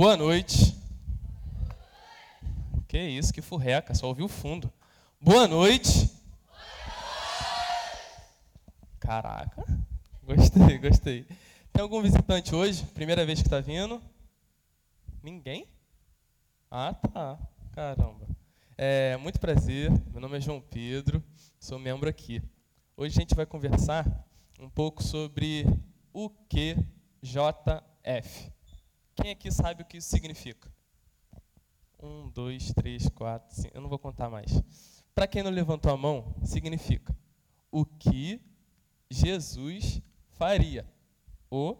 Boa noite. Que isso, que furreca, só ouviu o fundo. Boa noite. Caraca, gostei, gostei. Tem algum visitante hoje? Primeira vez que está vindo? Ninguém? Ah, tá. Caramba. É, muito prazer, meu nome é João Pedro, sou membro aqui. Hoje a gente vai conversar um pouco sobre o QJF. Quem aqui sabe o que isso significa? Um, dois, três, quatro, cinco. Eu não vou contar mais. Para quem não levantou a mão, significa o que Jesus faria. O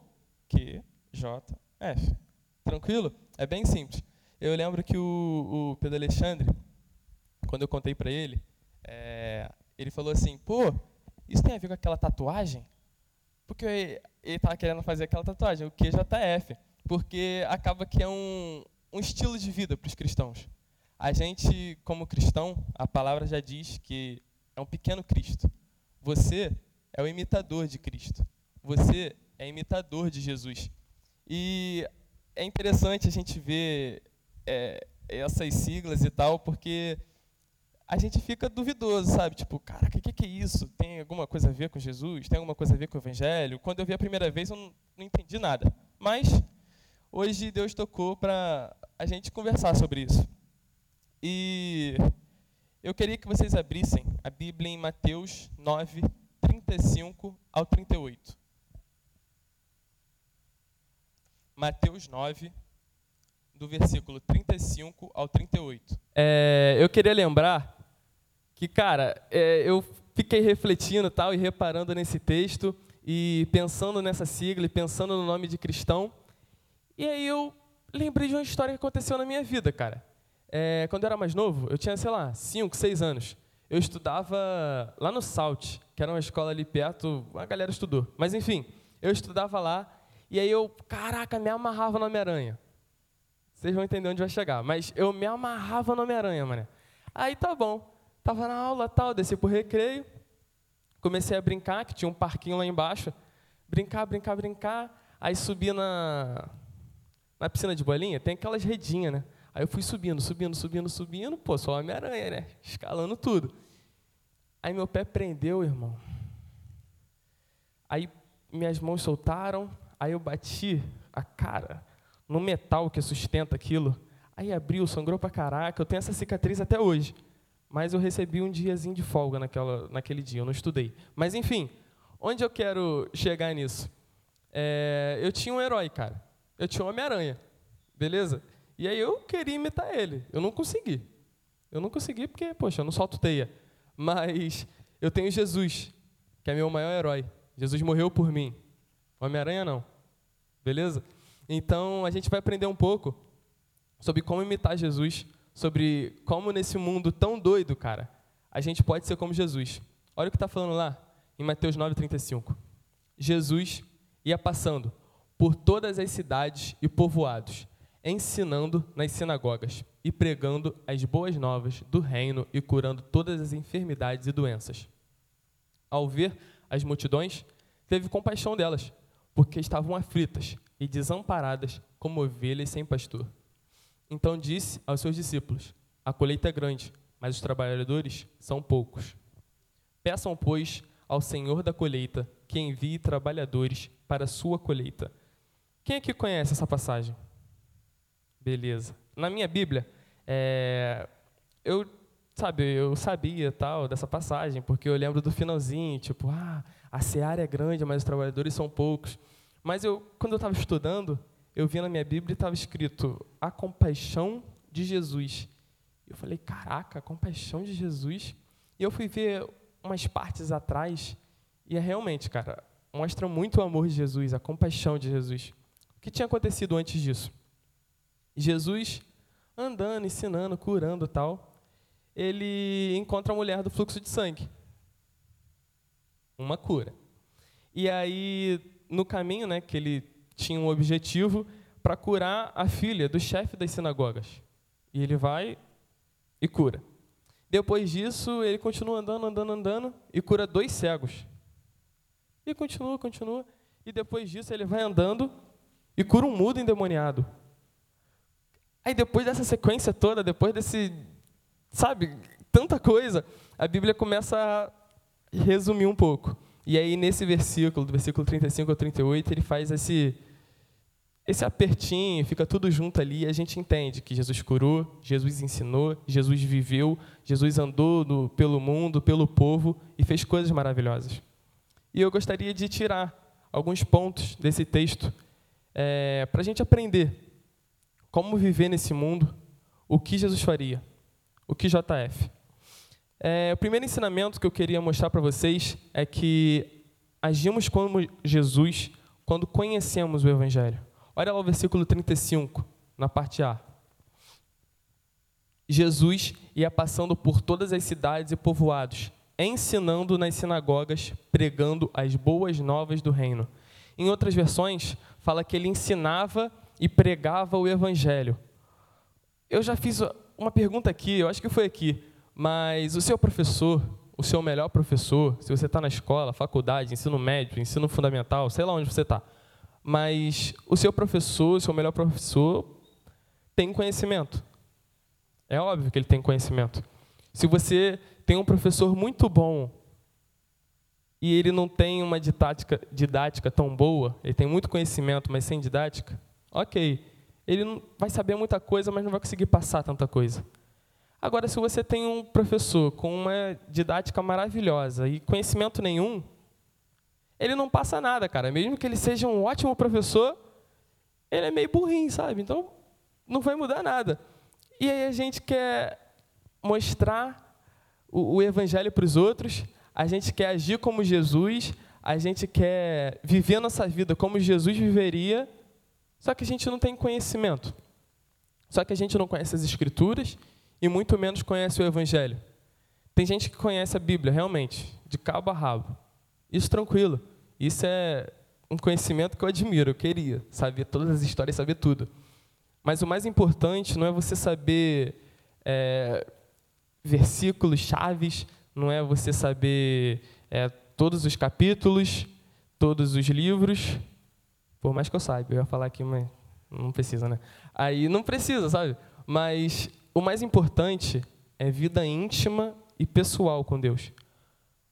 QJF. Tranquilo? É bem simples. Eu lembro que o, o Pedro Alexandre, quando eu contei para ele, é, ele falou assim: pô, isso tem a ver com aquela tatuagem? Porque ele estava querendo fazer aquela tatuagem, o QJF. Porque acaba que é um, um estilo de vida para os cristãos. A gente, como cristão, a palavra já diz que é um pequeno Cristo. Você é o imitador de Cristo. Você é imitador de Jesus. E é interessante a gente ver é, essas siglas e tal, porque a gente fica duvidoso, sabe? Tipo, caraca, o que, que é isso? Tem alguma coisa a ver com Jesus? Tem alguma coisa a ver com o Evangelho? Quando eu vi a primeira vez, eu não, não entendi nada. Mas hoje Deus tocou para a gente conversar sobre isso. E eu queria que vocês abrissem a Bíblia em Mateus 9, 35 ao 38. Mateus 9, do versículo 35 ao 38. É, eu queria lembrar que, cara, é, eu fiquei refletindo tal e reparando nesse texto e pensando nessa sigla e pensando no nome de cristão. E aí eu lembrei de uma história que aconteceu na minha vida, cara. É, quando eu era mais novo, eu tinha, sei lá, 5, 6 anos. Eu estudava lá no Salt, que era uma escola ali perto, a galera estudou. Mas enfim, eu estudava lá e aí eu, caraca, me amarrava no Homem-Aranha. Vocês vão entender onde vai chegar. Mas eu me amarrava no Homem-Aranha, mano. Aí tá bom. Tava na aula tal, desci pro recreio. Comecei a brincar, que tinha um parquinho lá embaixo. Brincar, brincar, brincar. Aí subi na, na piscina de bolinha, tem aquelas redinhas, né? Aí eu fui subindo, subindo, subindo, subindo. Pô, sou Homem-Aranha, né? Escalando tudo. Aí meu pé prendeu, irmão. Aí minhas mãos soltaram. Aí eu bati a cara no metal que sustenta aquilo. Aí abriu, sangrou pra caraca. Eu tenho essa cicatriz até hoje. Mas eu recebi um diazinho de folga naquela, naquele dia, eu não estudei. Mas enfim, onde eu quero chegar nisso? É, eu tinha um herói, cara. Eu tinha um Homem-Aranha, beleza? E aí eu queria imitar ele. Eu não consegui. Eu não consegui porque, poxa, eu não solto teia. Mas eu tenho Jesus, que é meu maior herói. Jesus morreu por mim. Homem-Aranha não. Beleza? Então, a gente vai aprender um pouco sobre como imitar Jesus, sobre como nesse mundo tão doido, cara, a gente pode ser como Jesus. Olha o que está falando lá em Mateus 9,35. Jesus ia passando por todas as cidades e povoados, ensinando nas sinagogas e pregando as boas novas do reino e curando todas as enfermidades e doenças. Ao ver as multidões, teve compaixão delas, porque estavam aflitas e desamparadas como ovelhas sem pastor. Então disse aos seus discípulos: A colheita é grande, mas os trabalhadores são poucos. Peçam, pois, ao Senhor da colheita que envie trabalhadores para a sua colheita. Quem aqui conhece essa passagem? Beleza. Na minha Bíblia, é, eu, sabe, eu sabia tal dessa passagem, porque eu lembro do finalzinho, tipo, ah, a seara é grande, mas os trabalhadores são poucos. Mas eu, quando eu estava estudando, eu vi na minha Bíblia estava escrito a compaixão de Jesus. Eu falei, caraca, a compaixão de Jesus. E eu fui ver umas partes atrás e é realmente, cara, mostra muito o amor de Jesus, a compaixão de Jesus. O que tinha acontecido antes disso? Jesus andando, ensinando, curando, tal. Ele encontra a mulher do fluxo de sangue. Uma cura. E aí no caminho, né, que ele tinha um objetivo para curar a filha do chefe das sinagogas. E ele vai e cura. Depois disso, ele continua andando, andando, andando e cura dois cegos. E continua, continua. E depois disso, ele vai andando e cura um mudo endemoniado. Aí depois dessa sequência toda, depois desse, sabe, tanta coisa, a Bíblia começa a resumir um pouco. E aí nesse versículo, do versículo 35 ao 38, ele faz esse esse apertinho, fica tudo junto ali, e a gente entende que Jesus curou, Jesus ensinou, Jesus viveu, Jesus andou no, pelo mundo, pelo povo e fez coisas maravilhosas. E eu gostaria de tirar alguns pontos desse texto é, para a gente aprender como viver nesse mundo, o que Jesus faria, o que JF. É, o primeiro ensinamento que eu queria mostrar para vocês é que agimos como Jesus quando conhecemos o Evangelho. Olha lá o versículo 35, na parte A. Jesus ia passando por todas as cidades e povoados, ensinando nas sinagogas, pregando as boas novas do reino. Em outras versões, fala que ele ensinava e pregava o evangelho. Eu já fiz uma pergunta aqui, eu acho que foi aqui, mas o seu professor, o seu melhor professor, se você está na escola, faculdade, ensino médio, ensino fundamental, sei lá onde você está, mas o seu professor, o seu melhor professor, tem conhecimento. É óbvio que ele tem conhecimento. Se você tem um professor muito bom e ele não tem uma didática, didática tão boa, ele tem muito conhecimento, mas sem didática, ok. Ele não vai saber muita coisa, mas não vai conseguir passar tanta coisa. Agora, se você tem um professor com uma didática maravilhosa e conhecimento nenhum, ele não passa nada, cara. Mesmo que ele seja um ótimo professor, ele é meio burrinho, sabe? Então, não vai mudar nada. E aí a gente quer mostrar o, o evangelho para os outros, a gente quer agir como Jesus, a gente quer viver nossa vida como Jesus viveria, só que a gente não tem conhecimento. Só que a gente não conhece as Escrituras e muito menos conhece o Evangelho. Tem gente que conhece a Bíblia, realmente, de cabo a rabo. Isso tranquilo. Isso é um conhecimento que eu admiro, eu queria saber todas as histórias, saber tudo. Mas o mais importante não é você saber é, versículos chaves, não é você saber é, todos os capítulos, todos os livros. Por mais que eu saiba, eu ia falar aqui, mas não precisa, né? Aí não precisa, sabe? Mas o mais importante é vida íntima e pessoal com Deus.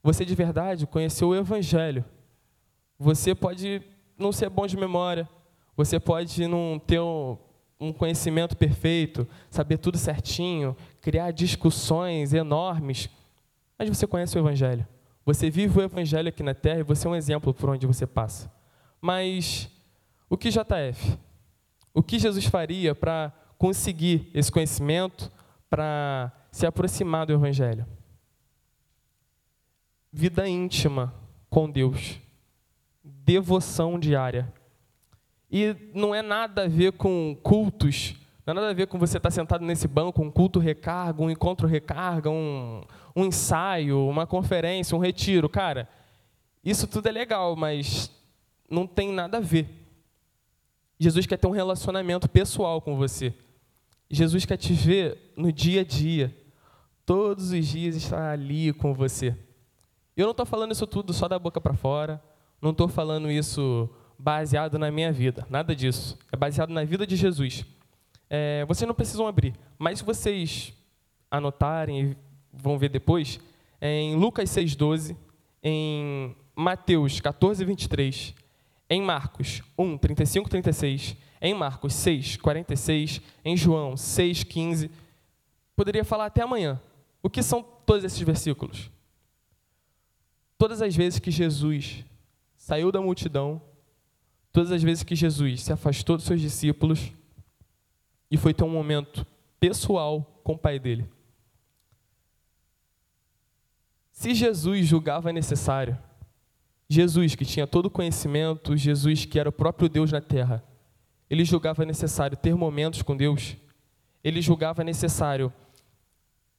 Você de verdade conheceu o Evangelho você pode não ser bom de memória, você pode não ter um conhecimento perfeito, saber tudo certinho, criar discussões enormes, mas você conhece o Evangelho. Você vive o Evangelho aqui na Terra e você é um exemplo por onde você passa. Mas o que JF? O que Jesus faria para conseguir esse conhecimento, para se aproximar do Evangelho? Vida íntima com Deus devoção diária. E não é nada a ver com cultos, não é nada a ver com você estar sentado nesse banco, um culto recarga, um encontro recarga, um, um ensaio, uma conferência, um retiro. Cara, isso tudo é legal, mas não tem nada a ver. Jesus quer ter um relacionamento pessoal com você. Jesus quer te ver no dia a dia. Todos os dias estar ali com você. Eu não estou falando isso tudo só da boca para fora. Não estou falando isso baseado na minha vida, nada disso. É baseado na vida de Jesus. É, vocês não precisam abrir, mas se vocês anotarem e vão ver depois, é em Lucas 6,12, em Mateus 14, 23, em Marcos 1, 35, 36, em Marcos 6, 46, em João 6, 15. Poderia falar até amanhã. O que são todos esses versículos? Todas as vezes que Jesus saiu da multidão, todas as vezes que Jesus se afastou dos seus discípulos e foi ter um momento pessoal com o pai dele. Se Jesus julgava necessário, Jesus que tinha todo o conhecimento, Jesus que era o próprio Deus na terra, ele julgava necessário ter momentos com Deus, ele julgava necessário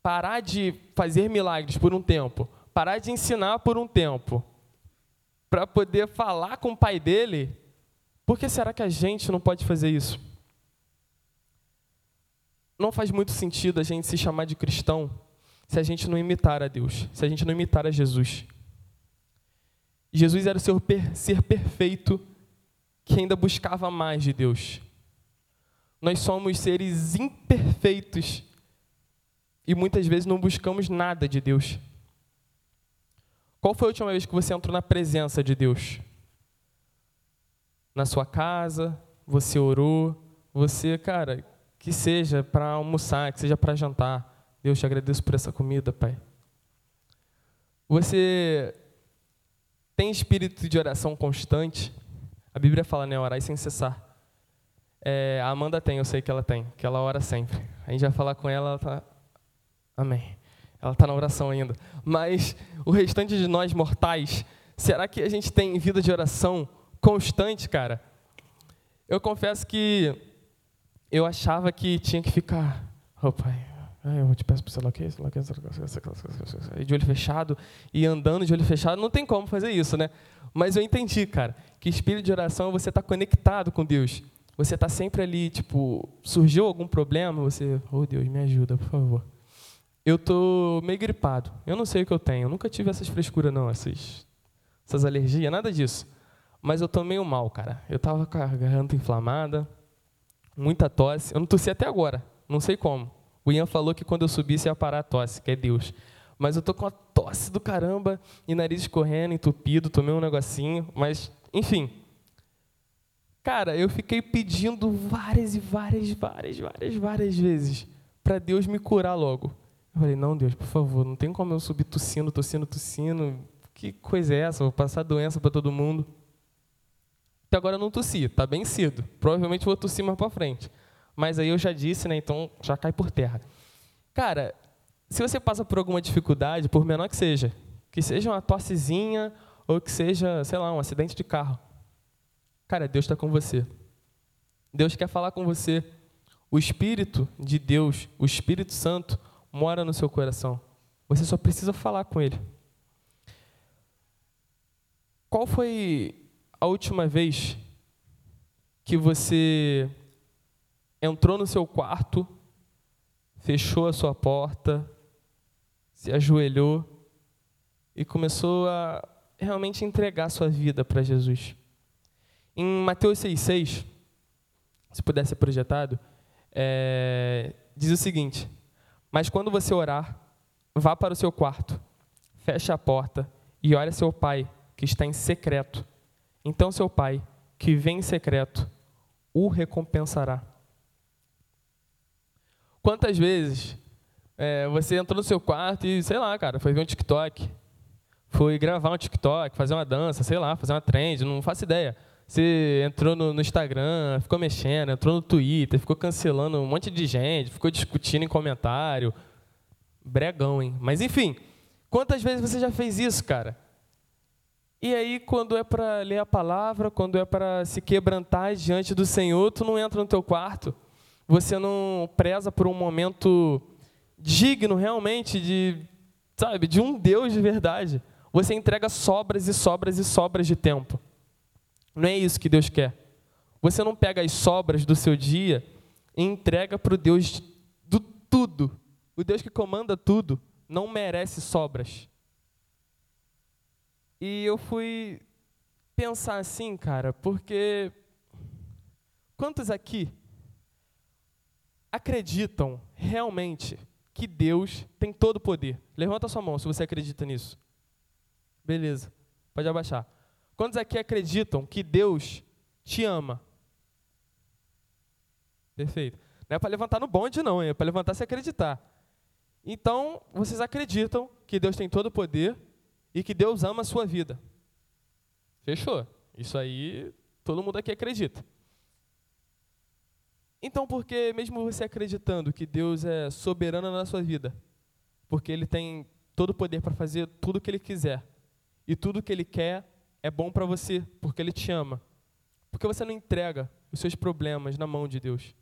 parar de fazer milagres por um tempo, parar de ensinar por um tempo, para poder falar com o pai dele, por que será que a gente não pode fazer isso? Não faz muito sentido a gente se chamar de cristão se a gente não imitar a Deus, se a gente não imitar a Jesus. Jesus era o seu ser perfeito que ainda buscava mais de Deus. Nós somos seres imperfeitos e muitas vezes não buscamos nada de Deus. Qual foi a última vez que você entrou na presença de Deus? Na sua casa, você orou, você, cara, que seja para almoçar, que seja para jantar. Deus te agradeço por essa comida, Pai. Você tem espírito de oração constante? A Bíblia fala, né? Orar sem cessar. É, a Amanda tem, eu sei que ela tem, que ela ora sempre. A gente vai falar com ela, ela tá. Amém. Ela está na oração ainda. Mas o restante de nós mortais, será que a gente tem vida de oração constante, cara? Eu confesso que eu achava que tinha que ficar. Oh, eu te peço para sei o que, sei lá o que, de olho fechado e andando de olho fechado, não tem como fazer isso, né? Mas eu entendi, cara, que espírito de oração é você está conectado com Deus. Você está sempre ali, tipo, surgiu algum problema, você, oh Deus, me ajuda, por favor eu tô meio gripado. Eu não sei o que eu tenho. Eu nunca tive essas frescuras, não, essas, essas alergias, nada disso. Mas eu tô meio mal, cara. Eu tava com a garganta inflamada, muita tosse. Eu não tossi até agora, não sei como. O Ian falou que quando eu subisse ia parar a tosse, que é Deus. Mas eu tô com a tosse do caramba e nariz escorrendo, entupido, tomei um negocinho, mas, enfim. Cara, eu fiquei pedindo várias e várias, várias, várias, várias vezes para Deus me curar logo. Eu falei, não, Deus, por favor, não tem como eu subir tossindo, tossindo, tossindo. Que coisa é essa? Vou passar doença para todo mundo. Até agora eu não tossi, está bem cedo. Provavelmente vou tossir mais para frente. Mas aí eu já disse, né? Então já cai por terra. Cara, se você passa por alguma dificuldade, por menor que seja, que seja uma tossezinha ou que seja, sei lá, um acidente de carro, cara, Deus está com você. Deus quer falar com você. O Espírito de Deus, o Espírito Santo, mora no seu coração. Você só precisa falar com ele. Qual foi a última vez que você entrou no seu quarto, fechou a sua porta, se ajoelhou e começou a realmente entregar sua vida para Jesus? Em Mateus 6,6, se puder ser projetado, é, diz o seguinte: mas quando você orar, vá para o seu quarto, feche a porta e olhe seu pai, que está em secreto. Então seu pai, que vem em secreto, o recompensará. Quantas vezes é, você entrou no seu quarto e, sei lá, cara, foi ver um TikTok, foi gravar um TikTok, fazer uma dança, sei lá, fazer uma trend, não faço ideia. Você entrou no, no, Instagram, ficou mexendo, entrou no Twitter, ficou cancelando um monte de gente, ficou discutindo em comentário. Bregão, hein? Mas enfim, quantas vezes você já fez isso, cara? E aí, quando é para ler a palavra, quando é para se quebrantar diante do Senhor, tu não entra no teu quarto. Você não preza por um momento digno realmente de, sabe, de um Deus de verdade. Você entrega sobras e sobras e sobras de tempo. Não é isso que Deus quer. Você não pega as sobras do seu dia e entrega para o Deus do tudo. O Deus que comanda tudo não merece sobras. E eu fui pensar assim, cara, porque quantos aqui acreditam realmente que Deus tem todo o poder? Levanta sua mão se você acredita nisso. Beleza, pode abaixar. Quantos aqui acreditam que Deus te ama? Perfeito. Não é para levantar no bonde, não, é para levantar se acreditar. Então, vocês acreditam que Deus tem todo o poder e que Deus ama a sua vida. Fechou. Isso aí todo mundo aqui acredita. Então, por que mesmo você acreditando que Deus é soberano na sua vida, porque Ele tem todo o poder para fazer tudo o que Ele quiser, e tudo o que Ele quer é bom para você, porque Ele te ama. Porque você não entrega os seus problemas na mão de Deus.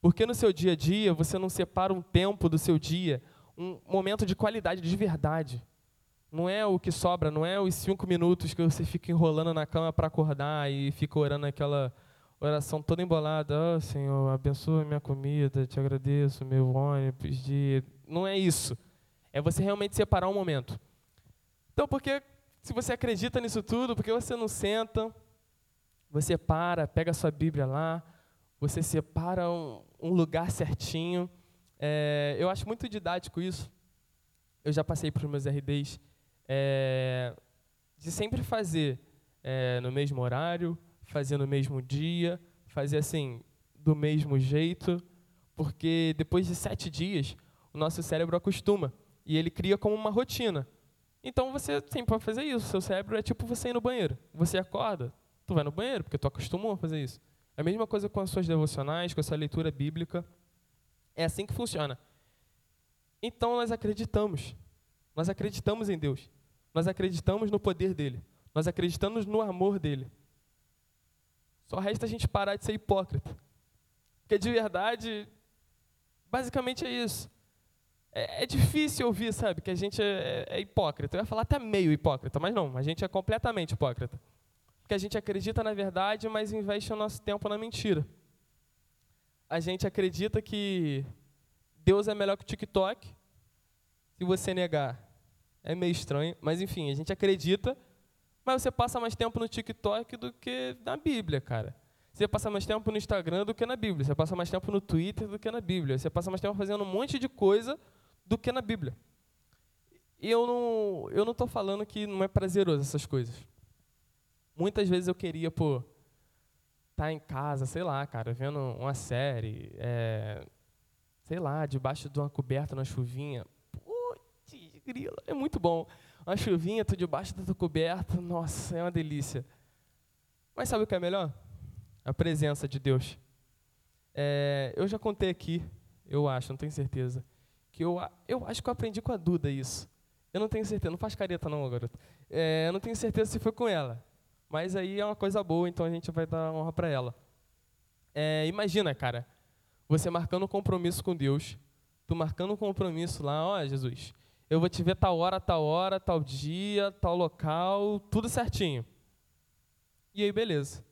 Porque no seu dia a dia você não separa um tempo do seu dia, um momento de qualidade, de verdade. Não é o que sobra, não é os cinco minutos que você fica enrolando na cama para acordar e fica orando aquela oração toda embolada. Oh, Senhor, abençoa minha comida, te agradeço, meu ônibus, de... Não é isso. É você realmente separar um momento. Então, porque se você acredita nisso tudo, porque você não senta, você para, pega a sua Bíblia lá, você separa um, um lugar certinho. É, eu acho muito didático isso. Eu já passei para os meus RDs é, de sempre fazer é, no mesmo horário, fazer no mesmo dia, fazer assim do mesmo jeito, porque depois de sete dias o nosso cérebro acostuma e ele cria como uma rotina. Então você sempre pode fazer isso. Seu cérebro é tipo você ir no banheiro. Você acorda, tu vai no banheiro porque tu acostumou a fazer isso. É a mesma coisa com as suas devocionais, com a sua leitura bíblica. É assim que funciona. Então nós acreditamos. Nós acreditamos em Deus. Nós acreditamos no poder dele. Nós acreditamos no amor dele. Só resta a gente parar de ser hipócrita. Porque de verdade, basicamente é isso. É, é difícil ouvir, sabe, que a gente é, é, é hipócrita. Eu ia falar até meio hipócrita, mas não, a gente é completamente hipócrita. Porque a gente acredita na verdade, mas investe o nosso tempo na mentira. A gente acredita que Deus é melhor que o TikTok. Se você negar, é meio estranho, mas enfim, a gente acredita, mas você passa mais tempo no TikTok do que na Bíblia, cara. Você passa mais tempo no Instagram do que na Bíblia. Você passa mais tempo no Twitter do que na Bíblia. Você passa mais tempo fazendo um monte de coisa do que na Bíblia. E eu não eu não estou falando que não é prazeroso essas coisas. Muitas vezes eu queria, pô, estar tá em casa, sei lá, cara, vendo uma série, é, sei lá, debaixo de uma coberta na chuvinha. Grila, é muito bom. Uma chuvinha, tu debaixo da tua coberta, nossa, é uma delícia. Mas sabe o que é melhor? A presença de Deus. É, eu já contei aqui, eu acho, não tenho certeza, que eu, eu acho que eu aprendi com a Duda isso. Eu não tenho certeza, não faz careta não, garoto. É, eu não tenho certeza se foi com ela. Mas aí é uma coisa boa, então a gente vai dar honra para ela. É, imagina, cara, você marcando um compromisso com Deus, tu marcando um compromisso lá, ó, Jesus, eu vou te ver tal hora, tal hora, tal dia, tal local, tudo certinho. E aí, beleza.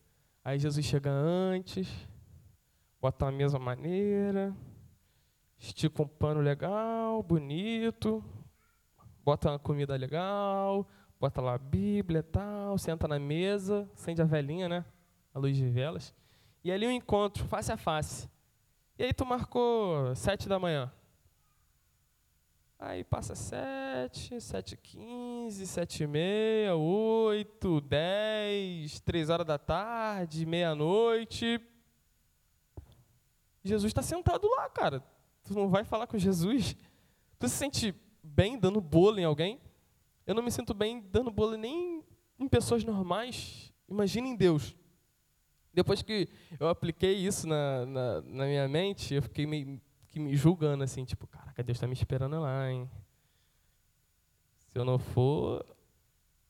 Aí Jesus chega antes, bota a mesma maneira, estica um pano legal, bonito, bota uma comida legal, bota lá a Bíblia e tal, senta na mesa, acende a velhinha, né? A luz de velas. E ali um encontro, face a face. E aí tu marcou sete da manhã. Aí passa sete, sete quinze, sete e meia, oito, dez, três horas da tarde, meia-noite. Jesus está sentado lá, cara. Tu não vai falar com Jesus? Tu se sente bem dando bolo em alguém? Eu não me sinto bem dando bolo nem em pessoas normais. Imagina em Deus. Depois que eu apliquei isso na, na, na minha mente, eu fiquei meio que me julgando assim, tipo, caraca, Deus está me esperando lá, hein? Se eu não for,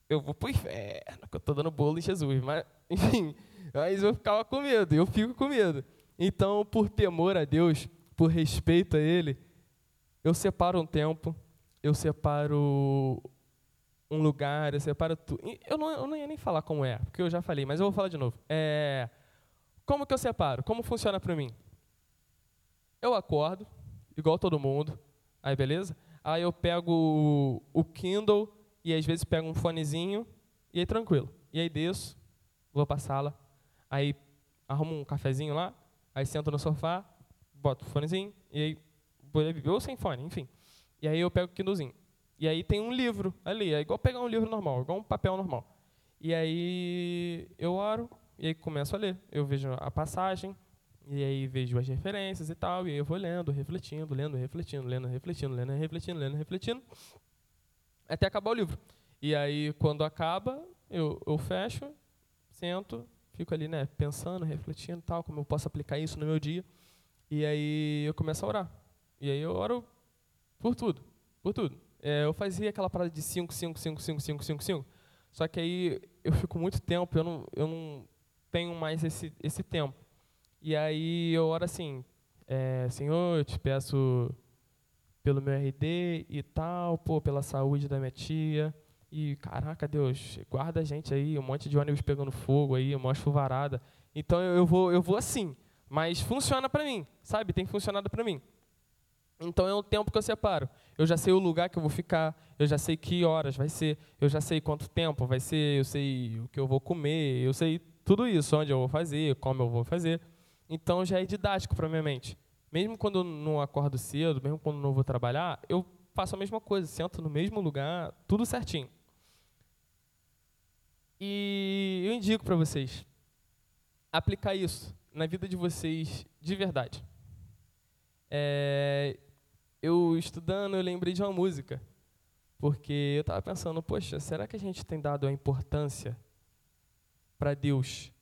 eu vou pro inferno, que eu estou dando bolo em Jesus. Mas, enfim, mas eu ficava com medo, eu fico com medo. Então, por temor a Deus, por respeito a Ele, eu separo um tempo, eu separo um lugar, eu separo tudo. Eu não, eu não ia nem falar como é, porque eu já falei, mas eu vou falar de novo. É, como que eu separo? Como funciona para mim? Eu acordo, igual todo mundo, aí beleza? Aí eu pego o Kindle e às vezes pego um fonezinho e aí tranquilo. E aí desço, vou para a sala, aí arrumo um cafezinho lá, aí sento no sofá, boto o fonezinho e aí ou sem fone, enfim. E aí eu pego o Kindlezinho. E aí tem um livro ali, é igual pegar um livro normal, igual um papel normal. E aí eu oro, e aí começo a ler. Eu vejo a passagem, e aí vejo as referências e tal, e aí eu vou lendo, refletindo, lendo, refletindo, lendo, refletindo, lendo, refletindo, lendo, refletindo, até acabar o livro. E aí, quando acaba, eu, eu fecho, sento, fico ali, né, pensando, refletindo tal, como eu posso aplicar isso no meu dia. E aí eu começo a orar. E aí eu oro por tudo, por tudo. É, eu fazia aquela parada de 5, 5, 5, 5, 5, 5, 5. Só que aí eu fico muito tempo, eu não, eu não tenho mais esse, esse tempo. E aí eu oro assim, é, Senhor, eu te peço pelo meu RD e tal, pô, pela saúde da minha tia. E, caraca, Deus, guarda a gente aí, um monte de ônibus pegando fogo aí, uma chuvarada. Então eu, eu, vou, eu vou assim, mas funciona para mim, sabe? Tem funcionado para mim. Então é um tempo que eu separo. Eu já sei o lugar que eu vou ficar, eu já sei que horas vai ser, eu já sei quanto tempo vai ser, eu sei o que eu vou comer, eu sei tudo isso, onde eu vou fazer, como eu vou fazer. Então já é didático para minha mente. Mesmo quando eu não acordo cedo, mesmo quando não vou trabalhar, eu faço a mesma coisa, sento no mesmo lugar, tudo certinho. E eu indico para vocês aplicar isso na vida de vocês de verdade. É, eu estudando, eu lembrei de uma música, porque eu estava pensando, poxa, será que a gente tem dado a importância para Deus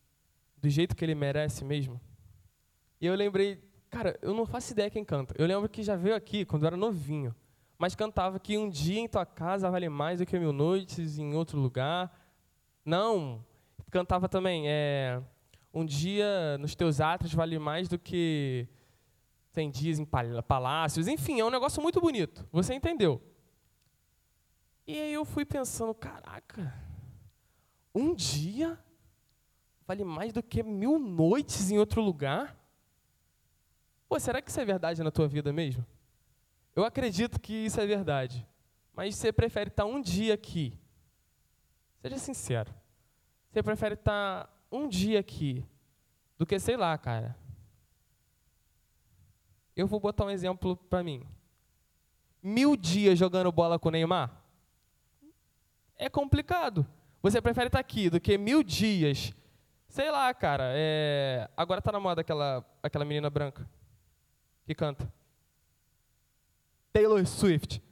do jeito que Ele merece mesmo? E eu lembrei, cara, eu não faço ideia quem canta. Eu lembro que já veio aqui quando eu era novinho, mas cantava que um dia em tua casa vale mais do que mil noites em outro lugar. Não, cantava também, é, um dia nos teus atos vale mais do que tem dias em palácios, enfim, é um negócio muito bonito. Você entendeu? E aí eu fui pensando, caraca, um dia vale mais do que mil noites em outro lugar? Pô, será que isso é verdade na tua vida mesmo? Eu acredito que isso é verdade. Mas você prefere estar um dia aqui? Seja sincero. Você prefere estar um dia aqui do que, sei lá, cara, eu vou botar um exemplo para mim. Mil dias jogando bola com o Neymar? É complicado. Você prefere estar tá aqui do que mil dias. Sei lá, cara. É... Agora tá na moda aquela, aquela menina branca que canta. Taylor Swift.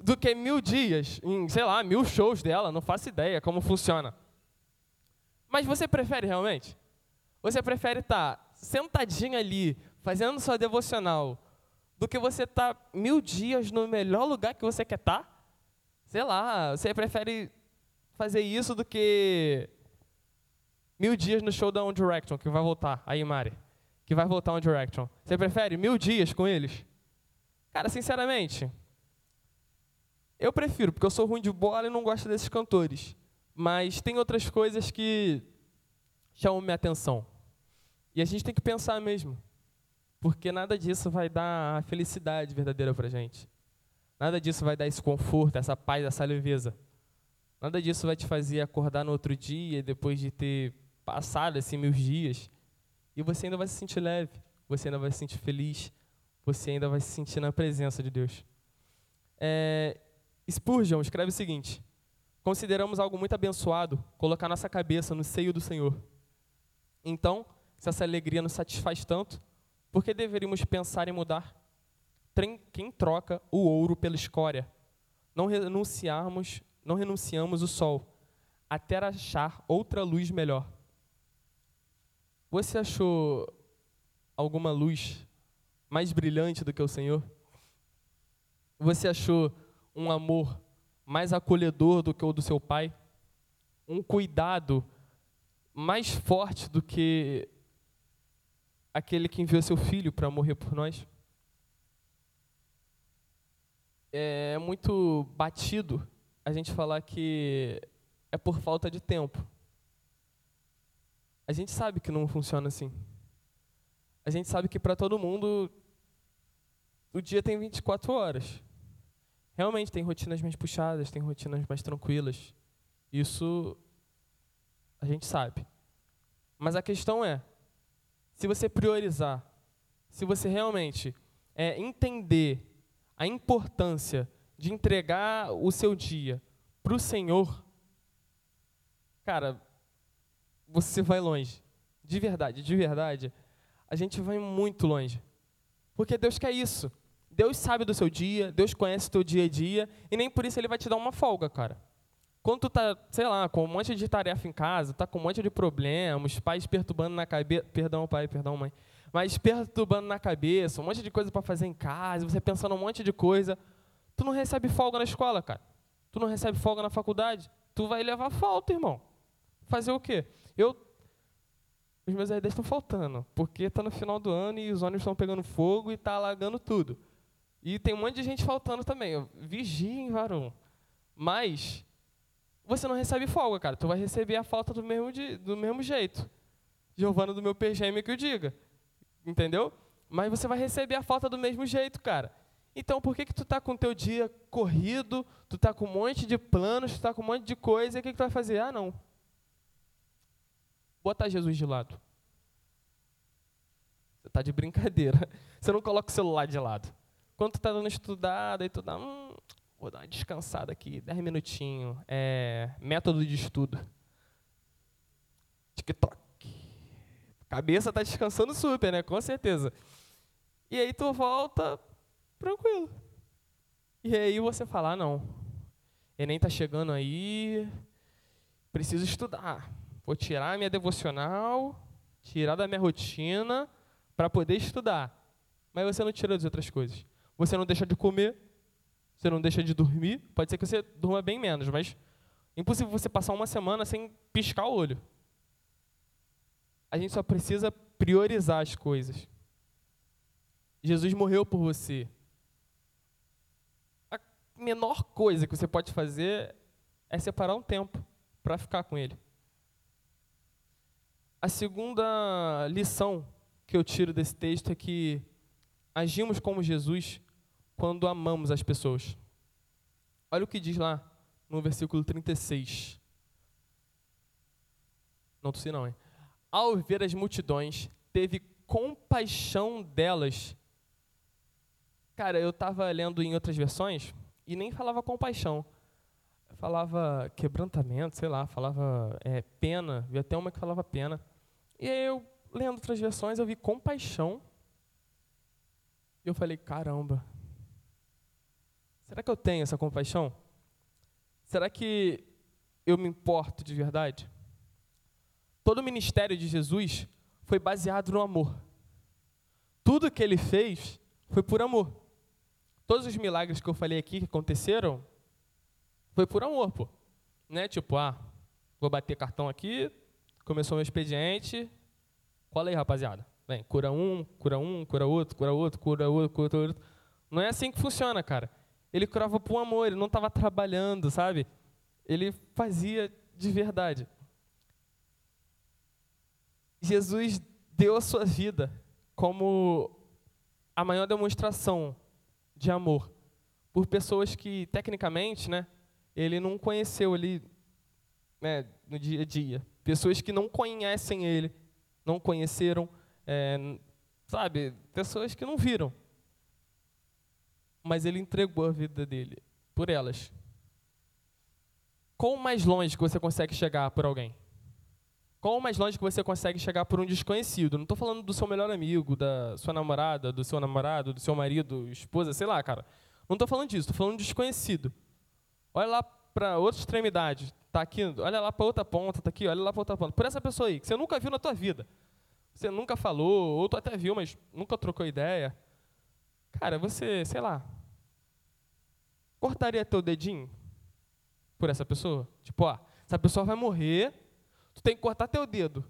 Do que mil dias, em, sei lá, mil shows dela, não faço ideia como funciona. Mas você prefere realmente? Você prefere estar tá sentadinho ali, fazendo sua devocional, do que você estar tá mil dias no melhor lugar que você quer estar? Tá? Sei lá, você prefere fazer isso do que mil dias no show da One Direction, que vai voltar, aí Mari, que vai voltar One Direction. Você prefere mil dias com eles? Cara, sinceramente, eu prefiro, porque eu sou ruim de bola e não gosto desses cantores. Mas tem outras coisas que chamam minha atenção. E a gente tem que pensar mesmo. Porque nada disso vai dar a felicidade verdadeira para a gente. Nada disso vai dar esse conforto, essa paz, essa leveza. Nada disso vai te fazer acordar no outro dia, depois de ter passado assim mil dias, e você ainda vai se sentir leve, você ainda vai se sentir feliz, você ainda vai se sentir na presença de Deus. É, Spurgeon escreve o seguinte: Consideramos algo muito abençoado colocar nossa cabeça no seio do Senhor. Então, se essa alegria nos satisfaz tanto, por que deveríamos pensar em mudar? Quem troca o ouro pela escória? Não renunciarmos, não renunciamos o sol, até achar outra luz melhor. Você achou alguma luz mais brilhante do que o Senhor? Você achou um amor mais acolhedor do que o do seu pai? Um cuidado mais forte do que aquele que enviou seu filho para morrer por nós. É muito batido a gente falar que é por falta de tempo. A gente sabe que não funciona assim. A gente sabe que para todo mundo o dia tem 24 horas. Realmente tem rotinas mais puxadas, tem rotinas mais tranquilas. Isso a gente sabe. Mas a questão é, se você priorizar, se você realmente é, entender a importância de entregar o seu dia para o Senhor, cara, você vai longe. De verdade, de verdade, a gente vai muito longe. Porque Deus quer isso. Deus sabe do seu dia, Deus conhece o teu dia a dia, e nem por isso Ele vai te dar uma folga, cara. Quando tu tá, sei lá, com um monte de tarefa em casa, tá com um monte de problemas, pais perturbando na cabeça, perdão pai, perdão mãe, mas perturbando na cabeça, um monte de coisa para fazer em casa, você pensando um monte de coisa, tu não recebe folga na escola, cara. Tu não recebe folga na faculdade, tu vai levar falta, irmão. Fazer o quê? Eu os meus RDs estão faltando, porque está no final do ano e os ônibus estão pegando fogo e está alagando tudo. E tem um monte de gente faltando também. Vigiem, varão. Mas você não recebe folga, cara. Tu vai receber a falta do mesmo, de, do mesmo jeito. Giovana do meu PGM que o diga. Entendeu? Mas você vai receber a falta do mesmo jeito, cara. Então, por que que tu tá com o teu dia corrido, tu tá com um monte de planos, tu tá com um monte de coisa, e o que que tu vai fazer? Ah, não. Botar Jesus de lado. tá de brincadeira. Você não coloca o celular de lado. Quando tu tá dando estudada e tu dá, hum, vou dar uma descansada aqui, 10 minutinhos. É, método de estudo. TikTok. Cabeça tá descansando super, né? Com certeza. E aí tu volta tranquilo. E aí você fala, ah, não, Enem tá chegando aí, preciso estudar. Vou tirar minha devocional, tirar da minha rotina para poder estudar. Mas você não tira das outras coisas. Você não deixa de comer, você não deixa de dormir. Pode ser que você durma bem menos, mas é impossível você passar uma semana sem piscar o olho. A gente só precisa priorizar as coisas. Jesus morreu por você. A menor coisa que você pode fazer é separar um tempo para ficar com Ele. A segunda lição que eu tiro desse texto é que agimos como Jesus quando amamos as pessoas. Olha o que diz lá no versículo 36. Não tossi não, hein? Ao ver as multidões, teve compaixão delas. Cara, eu estava lendo em outras versões e nem falava compaixão. Falava quebrantamento, sei lá, falava é, pena. Vi até uma que falava pena. E aí eu, lendo outras versões, eu vi compaixão. E eu falei, caramba, será que eu tenho essa compaixão? Será que eu me importo de verdade? Todo o ministério de Jesus foi baseado no amor. Tudo que ele fez foi por amor. Todos os milagres que eu falei aqui que aconteceram foi por amor, pô. Né? Tipo, ah, vou bater cartão aqui, começou meu expediente. Cola aí, rapaziada. Vem, cura um, cura um, cura outro, cura outro, cura outro, cura outro. Não é assim que funciona, cara. Ele curava por amor, ele não estava trabalhando, sabe? Ele fazia de verdade. Jesus deu a sua vida como a maior demonstração de amor por pessoas que, tecnicamente, né, ele não conheceu ali né, no dia a dia. Pessoas que não conhecem ele, não conheceram, é, sabe? Pessoas que não viram. Mas ele entregou a vida dele por elas. Qual mais longe que você consegue chegar por alguém? Qual mais longe que você consegue chegar por um desconhecido? Não estou falando do seu melhor amigo, da sua namorada, do seu namorado, do seu marido, esposa, sei lá, cara. Não estou falando disso, estou falando de desconhecido. Olha lá para outra extremidade tá aqui, olha lá para outra ponta, tá aqui, olha lá para outra ponta. Por essa pessoa aí, que você nunca viu na tua vida. Você nunca falou, ou tu até viu, mas nunca trocou ideia. Cara, você, sei lá, cortaria teu dedinho por essa pessoa? Tipo, ó, essa pessoa vai morrer, tu tem que cortar teu dedo.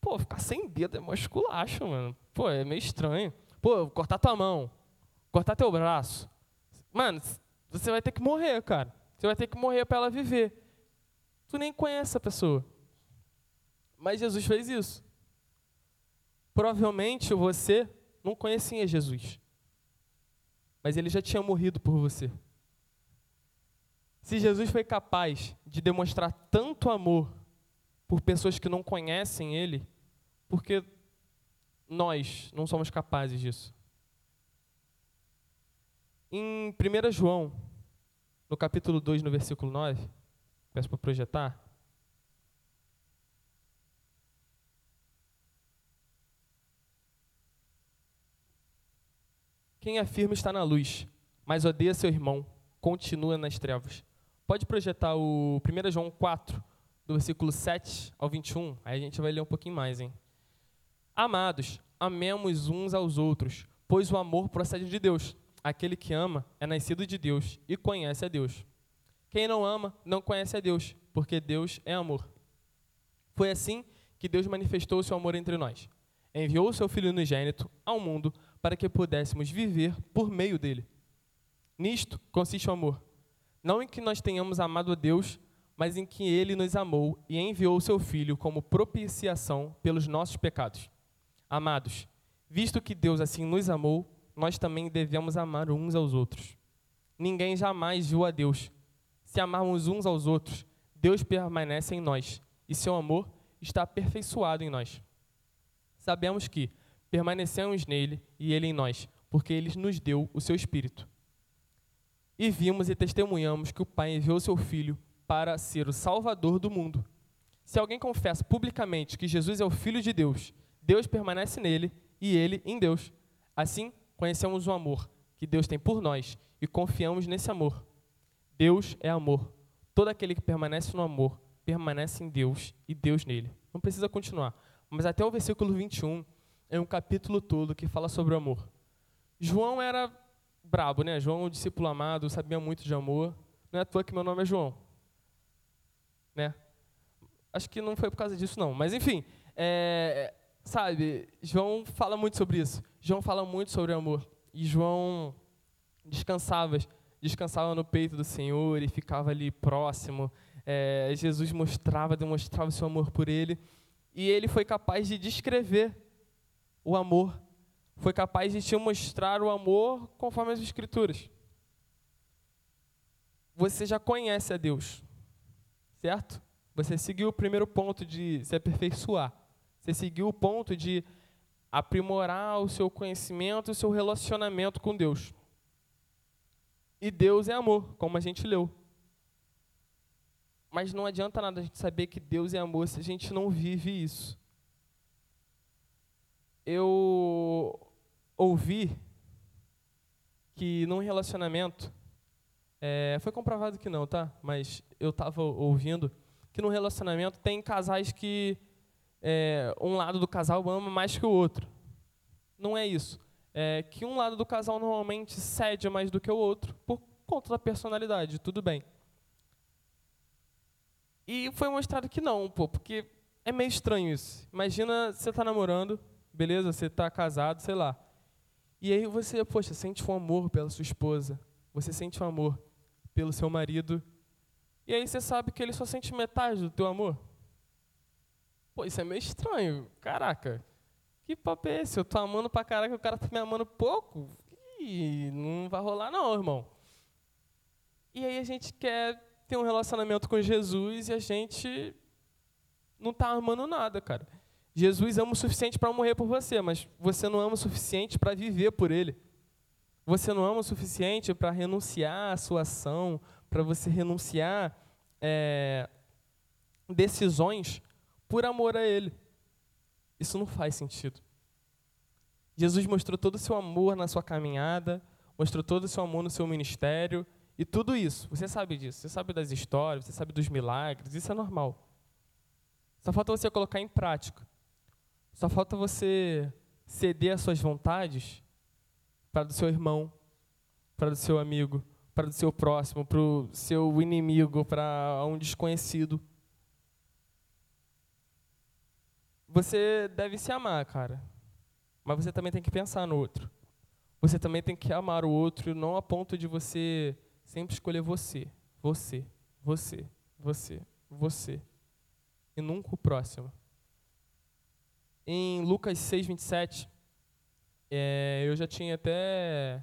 Pô, ficar sem dedo é mó esculacho, mano. Pô, é meio estranho. Pô, cortar tua mão, cortar teu braço. Mano, você vai ter que morrer, cara. Você vai ter que morrer para ela viver. Tu nem conhece a pessoa. Mas Jesus fez isso. Provavelmente você não conhecia Jesus. Mas ele já tinha morrido por você. Se Jesus foi capaz de demonstrar tanto amor por pessoas que não conhecem ele, porque nós não somos capazes disso. Em 1 João no capítulo 2, no versículo 9, peço para projetar. Quem afirma está na luz, mas odeia seu irmão, continua nas trevas. Pode projetar o 1 João 4, do versículo 7 ao 21, aí a gente vai ler um pouquinho mais, hein? Amados, amemos uns aos outros, pois o amor procede de Deus aquele que ama é nascido de Deus e conhece a Deus. Quem não ama não conhece a Deus, porque Deus é amor. Foi assim que Deus manifestou o seu amor entre nós. Enviou o seu Filho unigênito ao mundo para que pudéssemos viver por meio dele. Nisto consiste o amor. Não em que nós tenhamos amado a Deus, mas em que ele nos amou e enviou o seu Filho como propiciação pelos nossos pecados. Amados, visto que Deus assim nos amou, nós também devemos amar uns aos outros. Ninguém jamais viu a Deus. Se amarmos uns aos outros, Deus permanece em nós e seu amor está aperfeiçoado em nós. Sabemos que, permanecemos nele e ele em nós, porque ele nos deu o seu Espírito. E vimos e testemunhamos que o Pai enviou seu Filho para ser o Salvador do mundo. Se alguém confessa publicamente que Jesus é o Filho de Deus, Deus permanece nele e ele em Deus. Assim, conhecemos o amor que Deus tem por nós e confiamos nesse amor. Deus é amor. Todo aquele que permanece no amor permanece em Deus e Deus nele. Não precisa continuar, mas até o versículo 21 é um capítulo todo que fala sobre o amor. João era brabo, né? João, um discípulo amado, sabia muito de amor. Não é à toa que meu nome é João. Né? Acho que não foi por causa disso, não. Mas, enfim, é, sabe, João fala muito sobre isso. João fala muito sobre amor. E João descansava, descansava no peito do Senhor e ficava ali próximo. É, Jesus mostrava, demonstrava o seu amor por ele. E ele foi capaz de descrever o amor. Foi capaz de te mostrar o amor conforme as Escrituras. Você já conhece a Deus, certo? Você seguiu o primeiro ponto de se aperfeiçoar. Você seguiu o ponto de aprimorar o seu conhecimento o seu relacionamento com Deus. E Deus é amor, como a gente leu. Mas não adianta nada a gente saber que Deus é amor se a gente não vive isso. Eu ouvi que num relacionamento, é, foi comprovado que não, tá? Mas eu estava ouvindo que num relacionamento tem casais que é, um lado do casal ama mais que o outro. Não é isso. É que um lado do casal normalmente cede mais do que o outro por conta da personalidade, tudo bem. E foi mostrado que não, pô, porque é meio estranho isso. Imagina você tá namorando, beleza? Você tá casado, sei lá. E aí você, poxa, sente um amor pela sua esposa. Você sente um amor pelo seu marido. E aí você sabe que ele só sente metade do teu amor. Pô, isso é meio estranho. Caraca, que papo é esse? Eu tô amando pra caraca, o cara tá me amando pouco. Ih, não vai rolar não, irmão. E aí a gente quer tem um relacionamento com Jesus e a gente não está amando nada, cara. Jesus ama o suficiente para morrer por você, mas você não ama o suficiente para viver por Ele. Você não ama o suficiente para renunciar à sua ação, para você renunciar é, decisões por amor a Ele. Isso não faz sentido. Jesus mostrou todo o seu amor na sua caminhada, mostrou todo o seu amor no seu ministério, e tudo isso, você sabe disso, você sabe das histórias, você sabe dos milagres, isso é normal. Só falta você colocar em prática. Só falta você ceder às suas vontades para do seu irmão, para do seu amigo, para do seu próximo, para o seu inimigo, para um desconhecido. Você deve se amar, cara. Mas você também tem que pensar no outro. Você também tem que amar o outro, não a ponto de você sempre escolher você, você, você, você, você, e nunca o próximo. Em Lucas 6, 27, é, eu já tinha até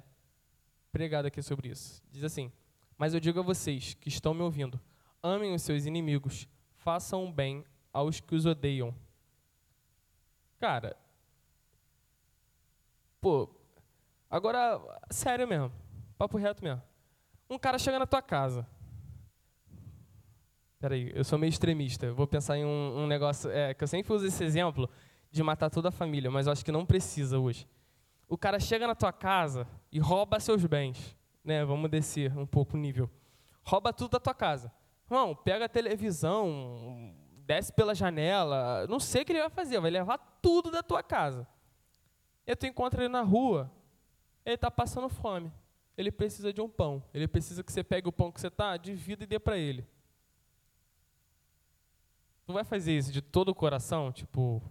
pregado aqui sobre isso. Diz assim: Mas eu digo a vocês que estão me ouvindo: amem os seus inimigos, façam bem aos que os odeiam. Cara, pô, agora, sério mesmo, papo reto mesmo. Um cara chega na tua casa. Peraí, eu sou meio extremista. Vou pensar em um, um negócio. É, que eu sempre uso esse exemplo de matar toda a família, mas eu acho que não precisa hoje. O cara chega na tua casa e rouba seus bens. Né? Vamos descer um pouco o nível. Rouba tudo da tua casa. Irmão, pega a televisão, desce pela janela. Não sei o que ele vai fazer, vai levar tudo da tua casa. E tu encontra ele na rua, ele está passando fome ele precisa de um pão. Ele precisa que você pegue o pão que você está, divida e dê para ele. Não vai fazer isso de todo o coração, tipo,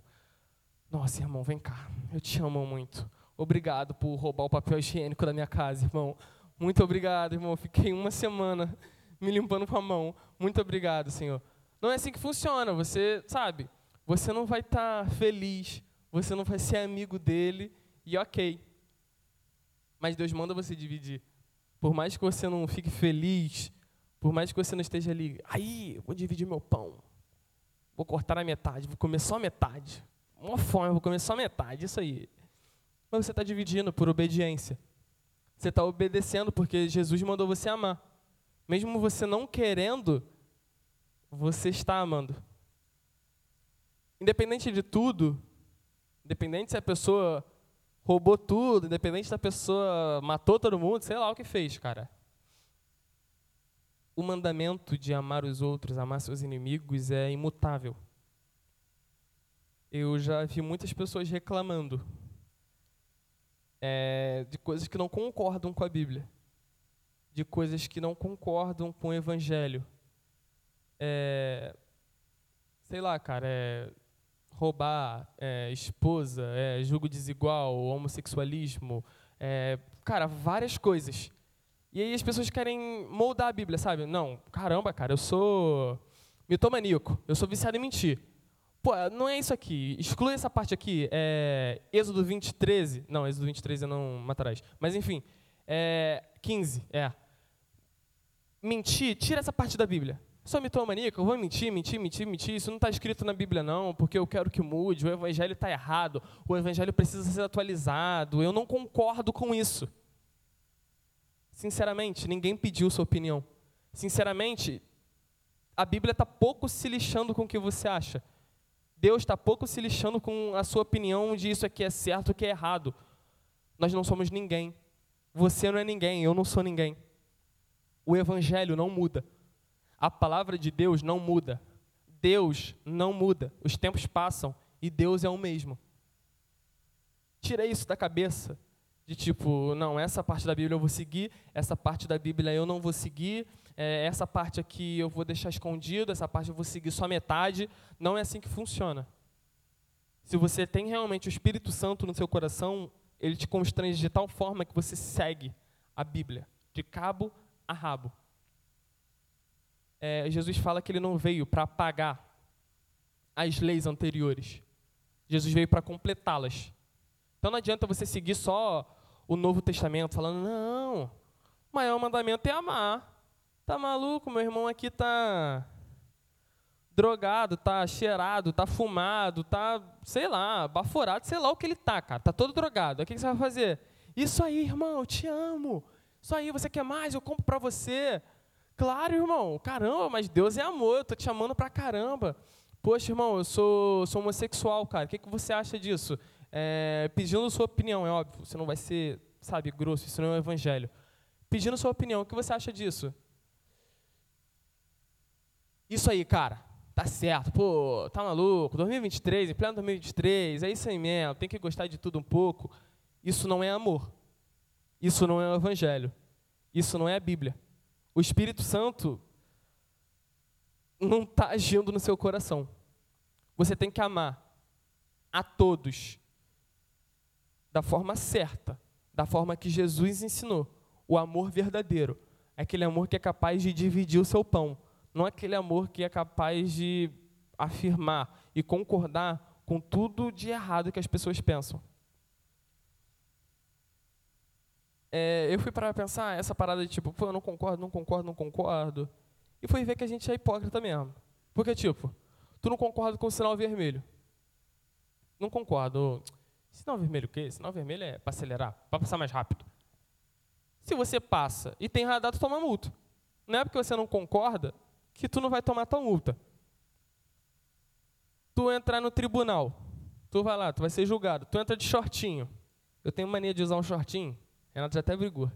nossa, irmão, vem cá, eu te amo muito. Obrigado por roubar o papel higiênico da minha casa, irmão. Muito obrigado, irmão. Fiquei uma semana me limpando com a mão. Muito obrigado, Senhor. Não é assim que funciona. Você, sabe, você não vai estar tá feliz, você não vai ser amigo dele e ok. Mas Deus manda você dividir. Por mais que você não fique feliz, por mais que você não esteja ali, aí, vou dividir meu pão. Vou cortar a metade, vou comer só metade. Uma fome, vou comer só metade, isso aí. Mas você está dividindo por obediência. Você está obedecendo porque Jesus mandou você amar. Mesmo você não querendo, você está amando. Independente de tudo, independente se a pessoa roubou tudo, independente se a pessoa matou todo mundo, sei lá o que fez, cara. O mandamento de amar os outros, amar seus inimigos é imutável. Eu já vi muitas pessoas reclamando é, de coisas que não concordam com a Bíblia, de coisas que não concordam com o Evangelho. É, sei lá, cara, é, roubar é, esposa, é, julgo desigual, homossexualismo, é, cara, várias coisas. E aí as pessoas querem moldar a Bíblia, sabe? Não, caramba, cara, eu sou mitomaníaco, eu sou viciado em mentir. Pô, não é isso aqui, exclui essa parte aqui, é, Êxodo 20, 13, não, Êxodo 20, 13 não matarás, mas enfim, é, 15, é. Mentir, tira essa parte da Bíblia. Sou mitomaníaco, eu vou mentir, mentir, mentir, mentir. Isso não está escrito na Bíblia, não, porque eu quero que mude. O Evangelho está errado. O Evangelho precisa ser atualizado. Eu não concordo com isso. Sinceramente, ninguém pediu sua opinião. Sinceramente, a Bíblia está pouco se lixando com o que você acha. Deus está pouco se lixando com a sua opinião de isso aqui é certo, o que é errado. Nós não somos ninguém. Você não é ninguém, eu não sou ninguém. O Evangelho não muda. A palavra de Deus não muda. Deus não muda. Os tempos passam e Deus é o mesmo. Tira isso da cabeça. De tipo, não, essa parte da Bíblia eu vou seguir, essa parte da Bíblia eu não vou seguir, é, essa parte aqui eu vou deixar escondido, essa parte eu vou seguir só metade. Não é assim que funciona. Se você tem realmente o Espírito Santo no seu coração, ele te constrange de tal forma que você segue a Bíblia, de cabo a rabo é, Jesus fala que ele não veio para apagar as leis anteriores. Jesus veio para completá-las. Então não adianta você seguir só o Novo Testamento falando, não, o maior mandamento é amar. Tá maluco? Meu irmão aqui tá drogado, tá cheirado, tá fumado, tá, sei lá, baforado, sei lá o que ele tá, cara. Tá todo drogado. O que você vai fazer? Isso aí, irmão, eu te amo. Isso aí, você quer mais? Eu compro para você. Claro, irmão. Caramba, mas Deus é amor. Eu tô te amando pra caramba. Poxa, irmão, eu sou, sou homossexual, cara. O que, que você acha disso? É, pedindo sua opinião, é óbvio. Você não vai ser, sabe, grosso. Isso não é o evangelho. Pedindo sua opinião. O que você acha disso? Isso aí, cara. Tá certo. Pô, tá maluco. 2023, em pleno 2023. É isso aí mesmo. Tem que gostar de tudo um pouco. Isso não é amor. Isso não é o evangelho. Isso não é a Bíblia o Espírito Santo não está agindo no seu coração. Você tem que amar a todos da forma certa, da forma que Jesus ensinou. O amor verdadeiro. Aquele amor que é capaz de dividir o seu pão. Não aquele amor que é capaz de afirmar e concordar com tudo de errado que as pessoas pensam. É, eu fui para pensar essa parada de tipo, pô, eu não concordo, não concordo, não concordo. E fui ver que a gente é hipócrita mesmo. Porque, tipo, tu não concorda com o sinal vermelho. Não concordo. Sinal vermelho o quê? Sinal vermelho é para acelerar, para passar mais rápido. Se você passa e tem radar, tu toma multa. Não é porque você não concorda que tu não vai tomar tua multa. Tu entrar no tribunal, tu vai lá, tu vai ser julgado, tu entra de shortinho. Eu tenho mania de usar um shortinho. Renato já até brigou.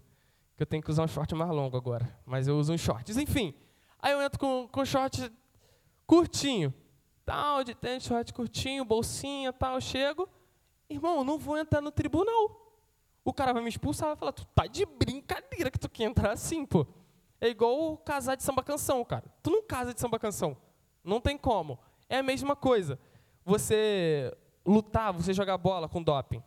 Que eu tenho que usar um short mais longo agora. Mas eu uso uns shorts. Enfim. Aí eu entro com, com short curtinho. Tal, de tênis, short curtinho, bolsinha, tal. Chego. Irmão, não vou entrar no tribunal. O cara vai me expulsar vai falar, tu tá de brincadeira que tu quer entrar assim, pô. É igual casar de samba canção, cara. Tu não casa de samba canção. Não tem como. É a mesma coisa. Você lutar, você jogar bola com doping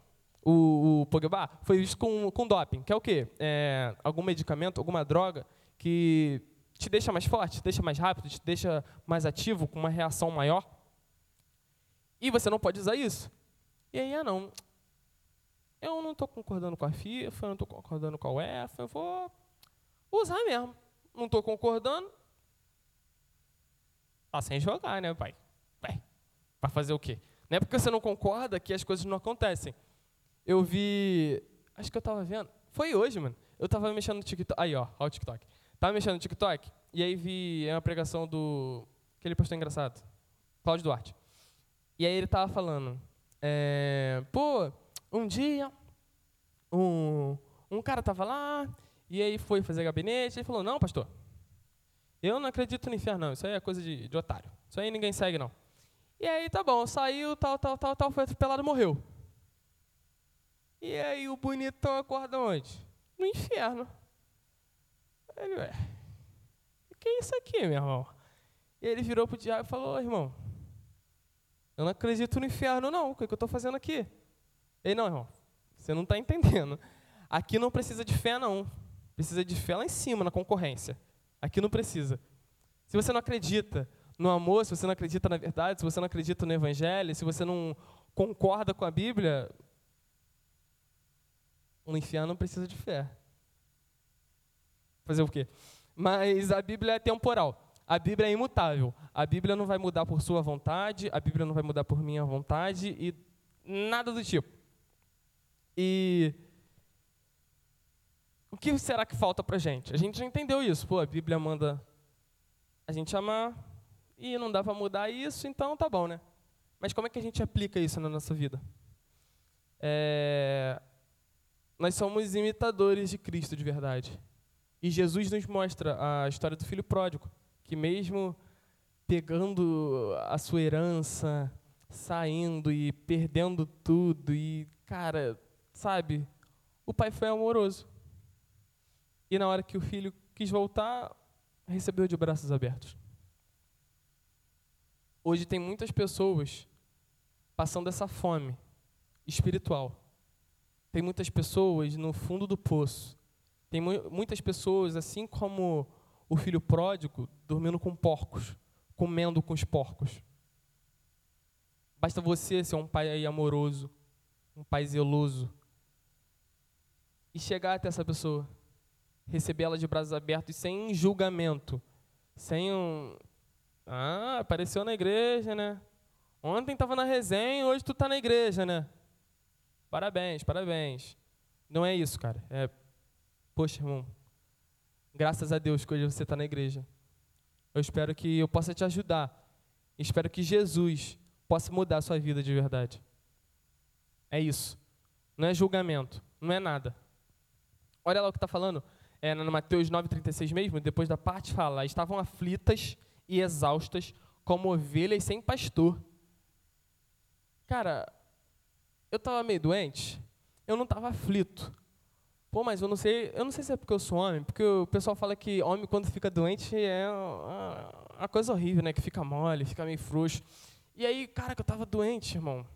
o, o Pogba foi visto com, com doping, que é o quê? É, algum medicamento, alguma droga que te deixa mais forte, te deixa mais rápido, te deixa mais ativo, com uma reação maior. E você não pode usar isso. E aí, ah, não. Eu não estou concordando com a FIFA, eu não estou concordando com a UEFA, eu vou usar mesmo. Não estou concordando. Tá sem jogar, né, pai? Vai. Vai fazer o quê? Não é porque você não concorda que as coisas não acontecem. Eu vi. Acho que eu tava vendo. Foi hoje, mano. Eu tava mexendo no TikTok. Aí, ó, ó o TikTok. Tava mexendo no TikTok e aí vi uma pregação do. Aquele pastor engraçado. Cláudio Duarte. E aí ele tava falando. É, Pô, um dia. Um, um cara tava lá. E aí foi fazer gabinete. Ele falou: Não, pastor. Eu não acredito no inferno, não. Isso aí é coisa de, de otário. Isso aí ninguém segue, não. E aí, tá bom, saiu, tal, tal, tal, tal, foi atropelado, morreu. E aí o bonitão acorda onde? No inferno. Ele, ué, que é isso aqui, meu irmão? E ele virou pro diabo e falou, irmão, eu não acredito no inferno, não. O que, é que eu estou fazendo aqui? Ele, não, irmão, você não está entendendo. Aqui não precisa de fé, não. Precisa de fé lá em cima, na concorrência. Aqui não precisa. Se você não acredita no amor, se você não acredita na verdade, se você não acredita no evangelho, se você não concorda com a Bíblia, o inferno não precisa de fé. Fazer o quê? Mas a Bíblia é temporal. A Bíblia é imutável. A Bíblia não vai mudar por sua vontade, a Bíblia não vai mudar por minha vontade e nada do tipo. E o que será que falta para gente? A gente já entendeu isso. Pô, a Bíblia manda a gente amar e não dá para mudar isso, então tá bom, né? Mas como é que a gente aplica isso na nossa vida? É... Nós somos imitadores de Cristo de verdade. E Jesus nos mostra a história do filho pródigo, que mesmo pegando a sua herança, saindo e perdendo tudo, e, cara, sabe, o pai foi amoroso. E na hora que o filho quis voltar, recebeu de braços abertos. Hoje tem muitas pessoas passando essa fome espiritual. Tem muitas pessoas no fundo do poço. Tem mu muitas pessoas, assim como o filho pródigo, dormindo com porcos, comendo com os porcos. Basta você ser um pai amoroso, um pai zeloso, e chegar até essa pessoa receber ela de braços abertos sem julgamento, sem um. Ah, apareceu na igreja, né? Ontem estava na resenha, hoje tu está na igreja, né? Parabéns, parabéns. Não é isso, cara. É, poxa, irmão, graças a Deus que hoje você está na igreja. Eu espero que eu possa te ajudar. Espero que Jesus possa mudar a sua vida de verdade. É isso. Não é julgamento, não é nada. Olha lá o que está falando é, no Mateus 9,36 mesmo, depois da parte fala, estavam aflitas e exaustas, como ovelhas sem pastor. Cara, eu estava meio doente, eu não estava aflito. Pô, mas eu não sei, eu não sei se é porque eu sou homem, porque o pessoal fala que homem quando fica doente é uma, coisa horrível, né? Que fica mole, fica meio frouxo. E aí, cara, que eu estava doente, irmão.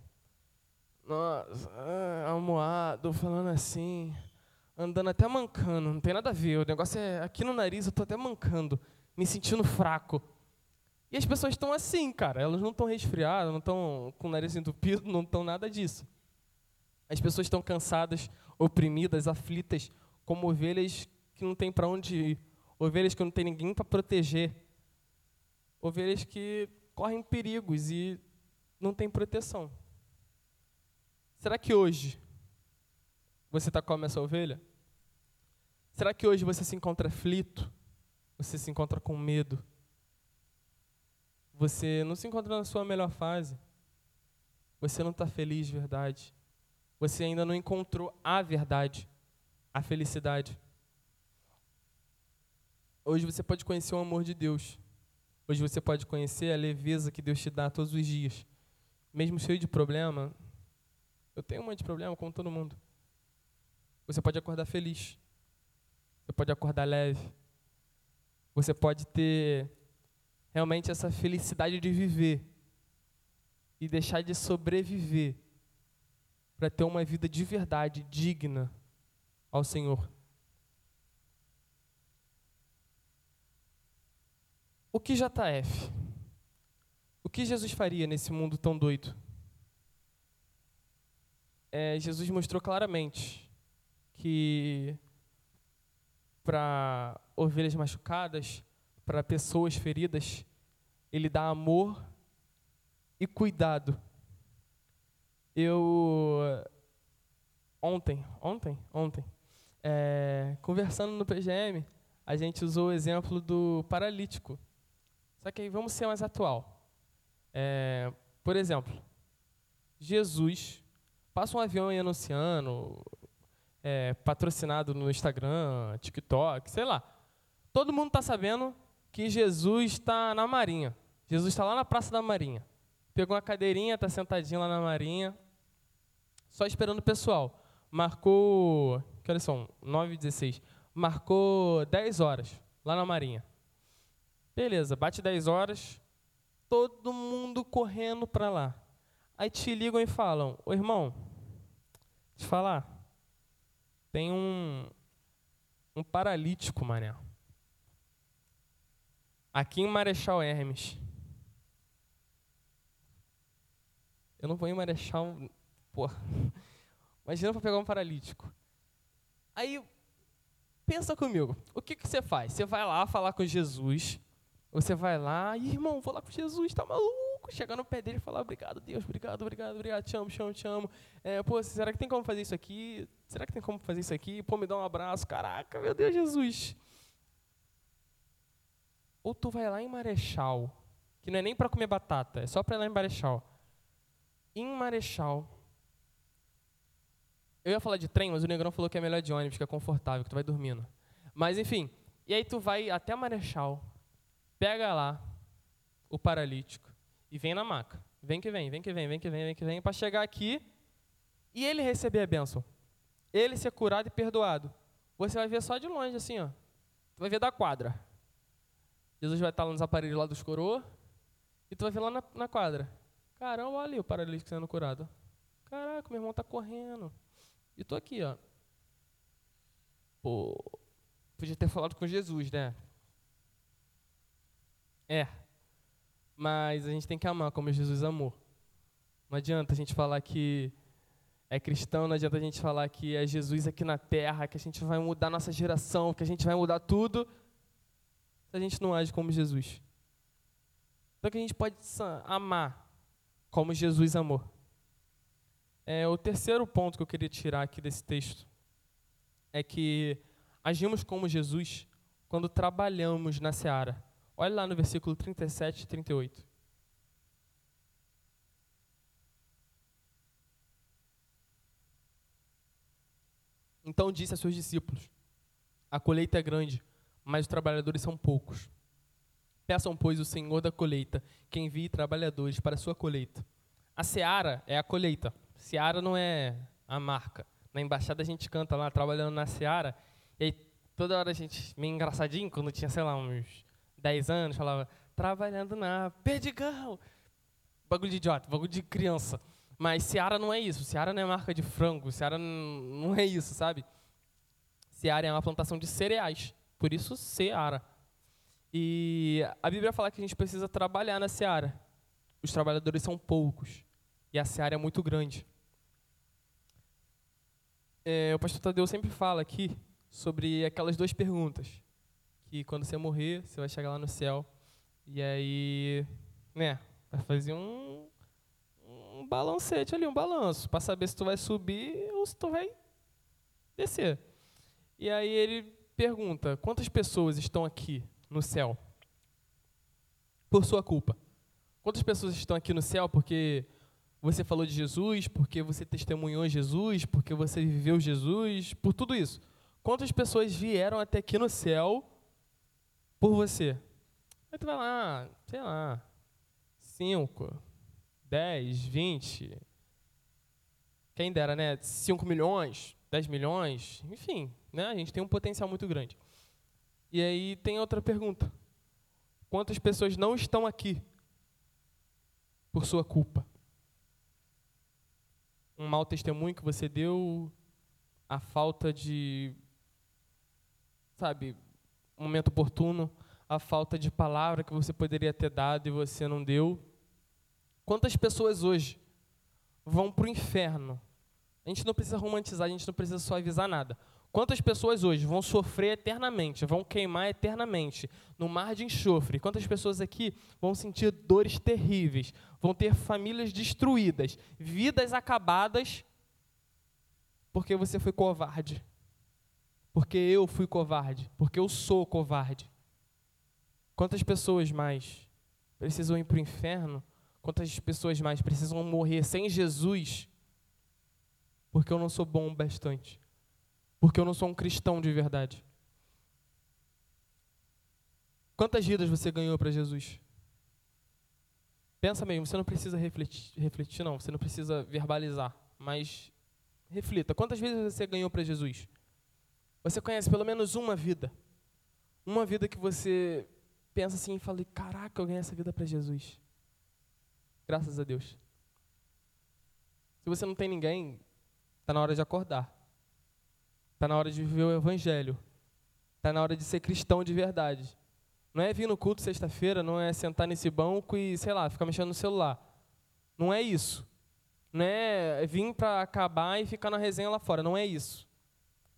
Nossa, ah, almoado, falando assim andando até mancando, não tem nada a ver. O negócio é aqui no nariz, eu estou até mancando, me sentindo fraco. E as pessoas estão assim, cara. Elas não estão resfriadas, não estão com o nariz entupido, não estão nada disso. As pessoas estão cansadas, oprimidas, aflitas, como ovelhas que não tem para onde ir, ovelhas que não tem ninguém para proteger, ovelhas que correm perigos e não têm proteção. Será que hoje você está como essa ovelha? Será que hoje você se encontra aflito? Você se encontra com medo? Você não se encontra na sua melhor fase? Você não está feliz de verdade? Você ainda não encontrou a verdade, a felicidade? Hoje você pode conhecer o amor de Deus. Hoje você pode conhecer a leveza que Deus te dá todos os dias. Mesmo cheio de problema, eu tenho um monte de problema, como todo mundo. Você pode acordar feliz. Você pode acordar leve. Você pode ter realmente essa felicidade de viver e deixar de sobreviver para ter uma vida de verdade, digna ao Senhor. O que JF? O que Jesus faria nesse mundo tão doido? É, Jesus mostrou claramente que para ovelhas machucadas, para pessoas feridas, ele dá amor e cuidado. Eu ontem, ontem, ontem, é, conversando no PGM, a gente usou o exemplo do paralítico. Só que aí vamos ser mais atual. É, por exemplo, Jesus passa um avião aí anunciando, é, patrocinado no Instagram, TikTok, sei lá. Todo mundo está sabendo que Jesus está na Marinha. Jesus está lá na Praça da Marinha. Pegou uma cadeirinha, está sentadinho lá na Marinha, só esperando o pessoal. Marcou, que horas são? 9 e 16. Marcou 10 horas lá na Marinha. Beleza, bate 10 horas, todo mundo correndo para lá. Aí te ligam e falam: Ô irmão, te falar, tem um, um paralítico, mané. Aqui em Marechal Hermes. Eu não vou em Marechal. Pô. Imagina para pegar um paralítico. Aí, pensa comigo. O que, que você faz? Você vai lá falar com Jesus. Você vai lá, irmão, vou lá com Jesus, tá maluco? Chegar no pé dele e falar, obrigado, Deus, obrigado, obrigado, obrigado, te amo, te amo, te amo. É, pô, será que tem como fazer isso aqui? Será que tem como fazer isso aqui? Pô, me dá um abraço. Caraca, meu Deus, Jesus. Ou tu vai lá em Marechal, que não é nem para comer batata, é só para ir lá em Marechal. Em Marechal. Eu ia falar de trem, mas o Negrão falou que é melhor de ônibus, que é confortável, que tu vai dormindo. Mas enfim, e aí tu vai até Marechal, pega lá o paralítico e vem na maca. Vem que vem, vem que vem, vem que vem, vem que vem, para chegar aqui e ele receber a bênção. Ele ser curado e perdoado. Você vai ver só de longe, assim, ó. Tu vai ver da quadra. Jesus vai estar lá nos aparelhos lá dos coroa e tu vai ver lá na, na quadra. Caramba, olha ali o paralítico sendo curado. Caraca, meu irmão está correndo. E tô aqui, ó. Pô, podia ter falado com Jesus, né? É. Mas a gente tem que amar como Jesus amou. Não adianta a gente falar que é cristão, não adianta a gente falar que é Jesus aqui na terra, que a gente vai mudar nossa geração, que a gente vai mudar tudo se a gente não age como Jesus? Então que a gente pode amar como Jesus amou. É, o terceiro ponto que eu queria tirar aqui desse texto é que agimos como Jesus quando trabalhamos na seara. Olha lá no versículo 37 e 38. Então disse a seus discípulos: A colheita é grande, mas os trabalhadores são poucos. Peçam, pois, o Senhor da colheita que envie trabalhadores para a sua colheita. A seara é a colheita. Seara não é a marca. Na embaixada a gente canta lá, trabalhando na seara, e aí toda hora a gente, meio engraçadinho, quando tinha, sei lá, uns 10 anos, falava, trabalhando na perdigão. Bagulho de idiota, bagulho de criança. Mas Seara não é isso. Seara não é marca de frango. Seara não é isso, sabe? Seara é uma plantação de cereais. Por isso, seara. E a Bíblia fala que a gente precisa trabalhar na seara. Os trabalhadores são poucos. E a seara é muito grande. É, o pastor Tadeu sempre fala aqui sobre aquelas duas perguntas. Que quando você morrer, você vai chegar lá no céu. E aí, né, vai fazer um, um balancete ali, um balanço, para saber se tu vai subir ou se tu vai descer. E aí ele pergunta: quantas pessoas estão aqui no céu por sua culpa? Quantas pessoas estão aqui no céu porque você falou de Jesus, porque você testemunhou Jesus, porque você viveu Jesus, por tudo isso? Quantas pessoas vieram até aqui no céu por você? Aí tu vai lá, sei lá, cinco, dez, vinte, quem dera, né? Cinco milhões, dez milhões, enfim, né? A gente tem um potencial muito grande. E aí tem outra pergunta. Quantas pessoas não estão aqui por sua culpa? Um mau testemunho que você deu, a falta de, sabe, momento oportuno, a falta de palavra que você poderia ter dado e você não deu. Quantas pessoas hoje vão para o inferno? A gente não precisa romantizar, a gente não precisa suavizar nada. Quantas pessoas hoje vão sofrer eternamente, vão queimar eternamente no mar de enxofre? Quantas pessoas aqui vão sentir dores terríveis, vão ter famílias destruídas, vidas acabadas porque você foi covarde. Porque eu fui covarde. Porque eu sou covarde. Quantas pessoas mais precisam ir para o inferno? Quantas pessoas mais precisam morrer sem Jesus? Porque eu não sou bom bastante. Porque eu não sou um cristão de verdade. Quantas vidas você ganhou para Jesus? Pensa mesmo, você não precisa refletir, refletir, não, você não precisa verbalizar, mas reflita. Quantas vezes você ganhou para Jesus? Você conhece pelo menos uma vida. Uma vida que você pensa assim e fala: caraca, eu ganhei essa vida para Jesus. Graças a Deus. Se você não tem ninguém, está na hora de acordar. Está na hora de viver o Evangelho. Está na hora de ser cristão de verdade. Não é vir no culto sexta-feira, não é sentar nesse banco e, sei lá, ficar mexendo no celular. Não é isso. Não é vir para acabar e ficar na resenha lá fora. Não é isso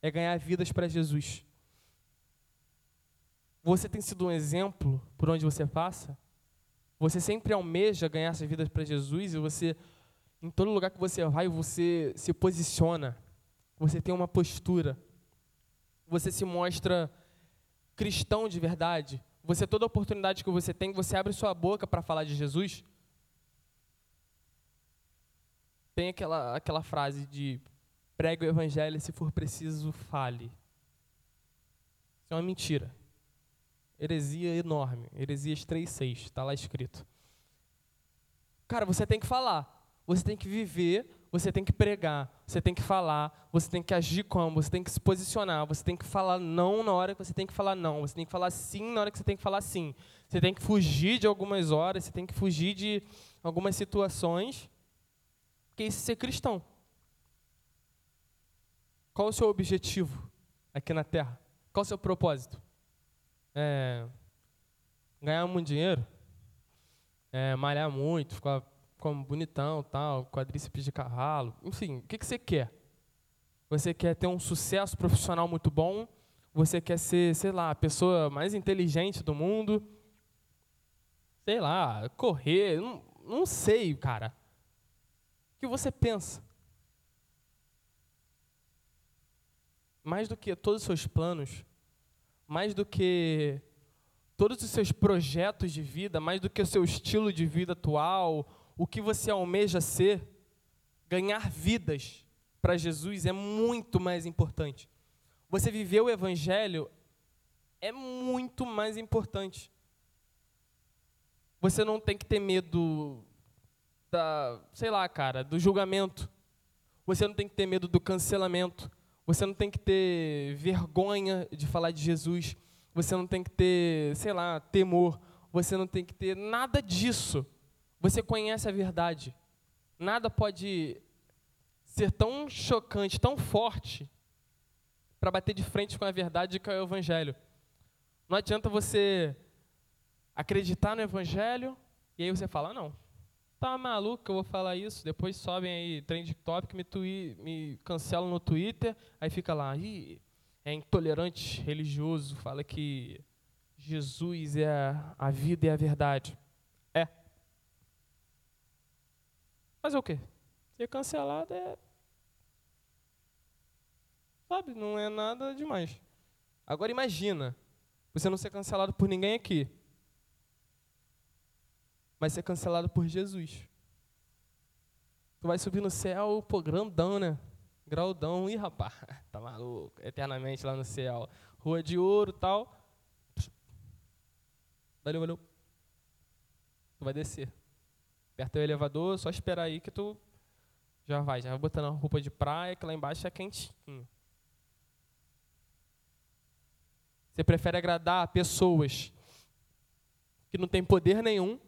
é ganhar vidas para Jesus. Você tem sido um exemplo por onde você passa? Você sempre almeja ganhar essas vidas para Jesus e você, em todo lugar que você vai, você se posiciona, você tem uma postura, você se mostra cristão de verdade. Você, toda oportunidade que você tem, você abre sua boca para falar de Jesus. Tem aquela, aquela frase de Pregue o evangelho, se for preciso, fale. Isso é uma mentira. Heresia enorme. Heresias 3,6, está lá escrito. Cara, você tem que falar. Você tem que viver, você tem que pregar, você tem que falar, você tem que agir como, você tem que se posicionar, você tem que falar não na hora que você tem que falar não, você tem que falar sim na hora que você tem que falar sim. Você tem que fugir de algumas horas, você tem que fugir de algumas situações, porque isso é ser cristão. Qual o seu objetivo aqui na Terra? Qual o seu propósito? É, ganhar muito dinheiro? É, malhar muito, ficar como bonitão, tal, quadríceps de cavalo? Enfim, o que, que você quer? Você quer ter um sucesso profissional muito bom? Você quer ser, sei lá, a pessoa mais inteligente do mundo? Sei lá, correr? Não, não sei, cara. O que você pensa? mais do que todos os seus planos, mais do que todos os seus projetos de vida, mais do que o seu estilo de vida atual, o que você almeja ser, ganhar vidas para Jesus é muito mais importante. Você viver o Evangelho é muito mais importante. Você não tem que ter medo da, sei lá, cara, do julgamento. Você não tem que ter medo do cancelamento. Você não tem que ter vergonha de falar de Jesus. Você não tem que ter, sei lá, temor. Você não tem que ter nada disso. Você conhece a verdade. Nada pode ser tão chocante, tão forte, para bater de frente com a verdade que é o Evangelho. Não adianta você acreditar no Evangelho e aí você fala, não, Tá maluco que eu vou falar isso? Depois sobem aí trend topic, me, tui, me cancelam no Twitter, aí fica lá, Ih, é intolerante religioso, fala que Jesus é a vida e a verdade. É. É o quê? Ser cancelado é. Sabe, não é nada demais. Agora imagina, você não ser cancelado por ninguém aqui mas ser cancelado por Jesus. Tu vai subir no céu, pô, grandão, né? Graudão, ih, rapaz, tá maluco, eternamente lá no céu. Rua de ouro tal. Valeu, valeu. Tu vai descer. Aperta o elevador, só esperar aí que tu já vai, já vai botando a roupa de praia, que lá embaixo é quentinho. Você prefere agradar pessoas que não têm poder nenhum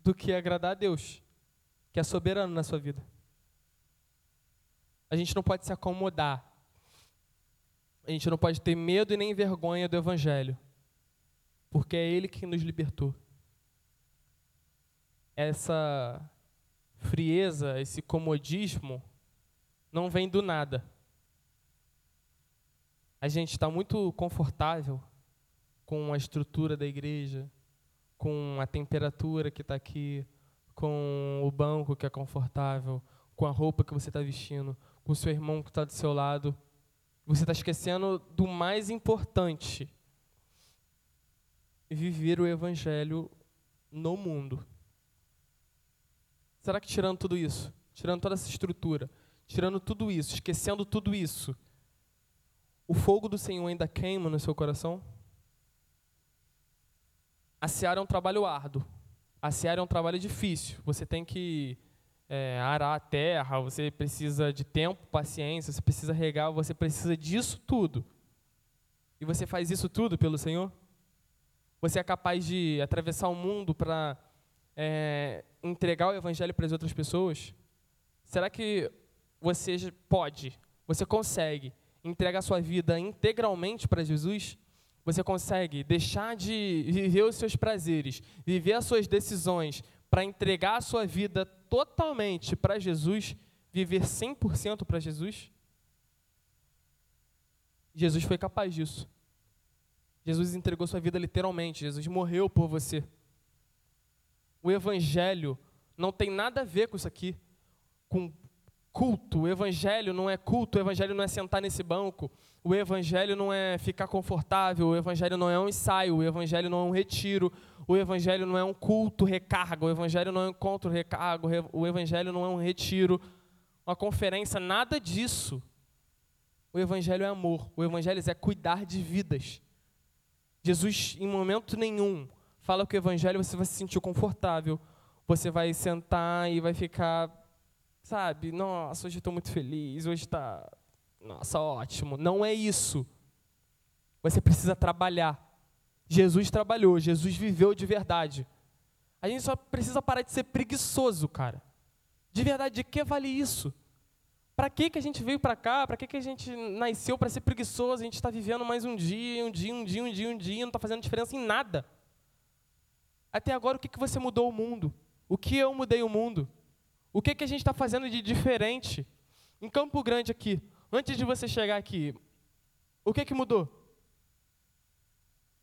do que agradar a Deus, que é soberano na sua vida. A gente não pode se acomodar. A gente não pode ter medo e nem vergonha do Evangelho, porque é Ele que nos libertou. Essa frieza, esse comodismo, não vem do nada. A gente está muito confortável com a estrutura da igreja, com a temperatura que está aqui, com o banco que é confortável, com a roupa que você está vestindo, com o seu irmão que está do seu lado. Você está esquecendo do mais importante: viver o Evangelho no mundo. Será que tirando tudo isso, tirando toda essa estrutura, tirando tudo isso, esquecendo tudo isso, o fogo do Senhor ainda queima no seu coração? A seara é um trabalho árduo. A seara é um trabalho difícil. Você tem que é, arar a terra, você precisa de tempo, paciência, você precisa regar, você precisa disso tudo. E você faz isso tudo pelo Senhor? Você é capaz de atravessar o mundo para é, entregar o Evangelho para as outras pessoas? Será que você pode, você consegue entregar sua vida integralmente para Jesus? Você consegue deixar de viver os seus prazeres, viver as suas decisões, para entregar a sua vida totalmente para Jesus, viver 100% para Jesus? Jesus foi capaz disso. Jesus entregou sua vida literalmente, Jesus morreu por você. O evangelho não tem nada a ver com isso aqui, com culto. O evangelho não é culto, o evangelho não é sentar nesse banco, o evangelho não é ficar confortável, o evangelho não é um ensaio, o evangelho não é um retiro, o evangelho não é um culto recarga, o evangelho não é um encontro recarga, o evangelho não é um retiro, uma conferência, nada disso. O evangelho é amor, o evangelho é cuidar de vidas. Jesus, em momento nenhum, fala que o evangelho você vai se sentir confortável, você vai sentar e vai ficar, sabe, nossa, hoje estou muito feliz, hoje está, nossa, ótimo. Não é isso. Você precisa trabalhar. Jesus trabalhou, Jesus viveu de verdade. A gente só precisa parar de ser preguiçoso, cara. De verdade, de que vale isso? Para que, que a gente veio para cá? Para que, que a gente nasceu para ser preguiçoso? A gente está vivendo mais um dia, um dia, um dia, um dia, um dia, não está fazendo diferença em nada. Até agora, o que, que você mudou o mundo? O que eu mudei o mundo? O que, que a gente está fazendo de diferente? Em Campo Grande aqui, antes de você chegar aqui, o que, que mudou?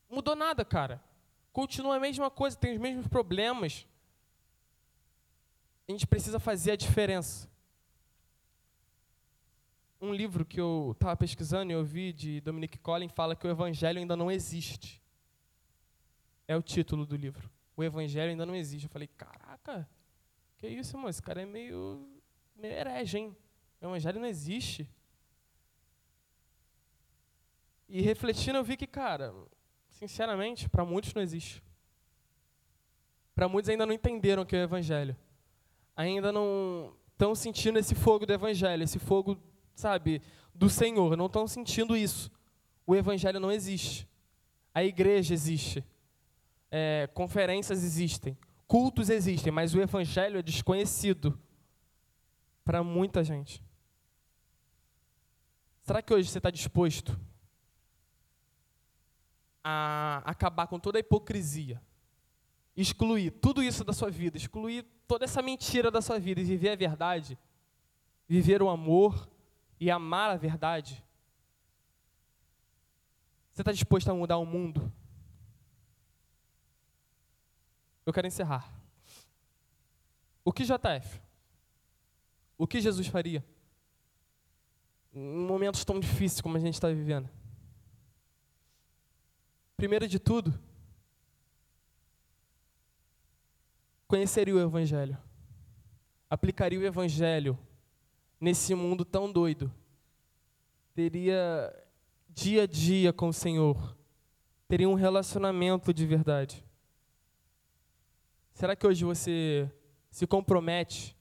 Mudou nada, cara. Continua a mesma coisa, tem os mesmos problemas. A gente precisa fazer a diferença um livro que eu estava pesquisando e eu vi de Dominic Collins fala que o evangelho ainda não existe. É o título do livro. O evangelho ainda não existe. Eu falei, caraca, que isso, irmão? Esse cara é meio, meio herege, hein? O evangelho não existe. E refletindo, eu vi que, cara, sinceramente, para muitos não existe. Para muitos ainda não entenderam o que é o evangelho. Ainda não estão sentindo esse fogo do evangelho, esse fogo sabe, do Senhor, não estão sentindo isso. O Evangelho não existe. A igreja existe. É, conferências existem. Cultos existem, mas o Evangelho é desconhecido para muita gente. Será que hoje você está disposto a acabar com toda a hipocrisia? Excluir tudo isso da sua vida, excluir toda essa mentira da sua vida e viver a verdade? Viver o amor, e amar a verdade? Você está disposto a mudar o mundo? Eu quero encerrar. O que JF? O que Jesus faria? Em momentos tão difíceis como a gente está vivendo. Primeiro de tudo, conheceria o Evangelho. Aplicaria o Evangelho nesse mundo tão doido, teria dia a dia com o Senhor, teria um relacionamento de verdade. Será que hoje você se compromete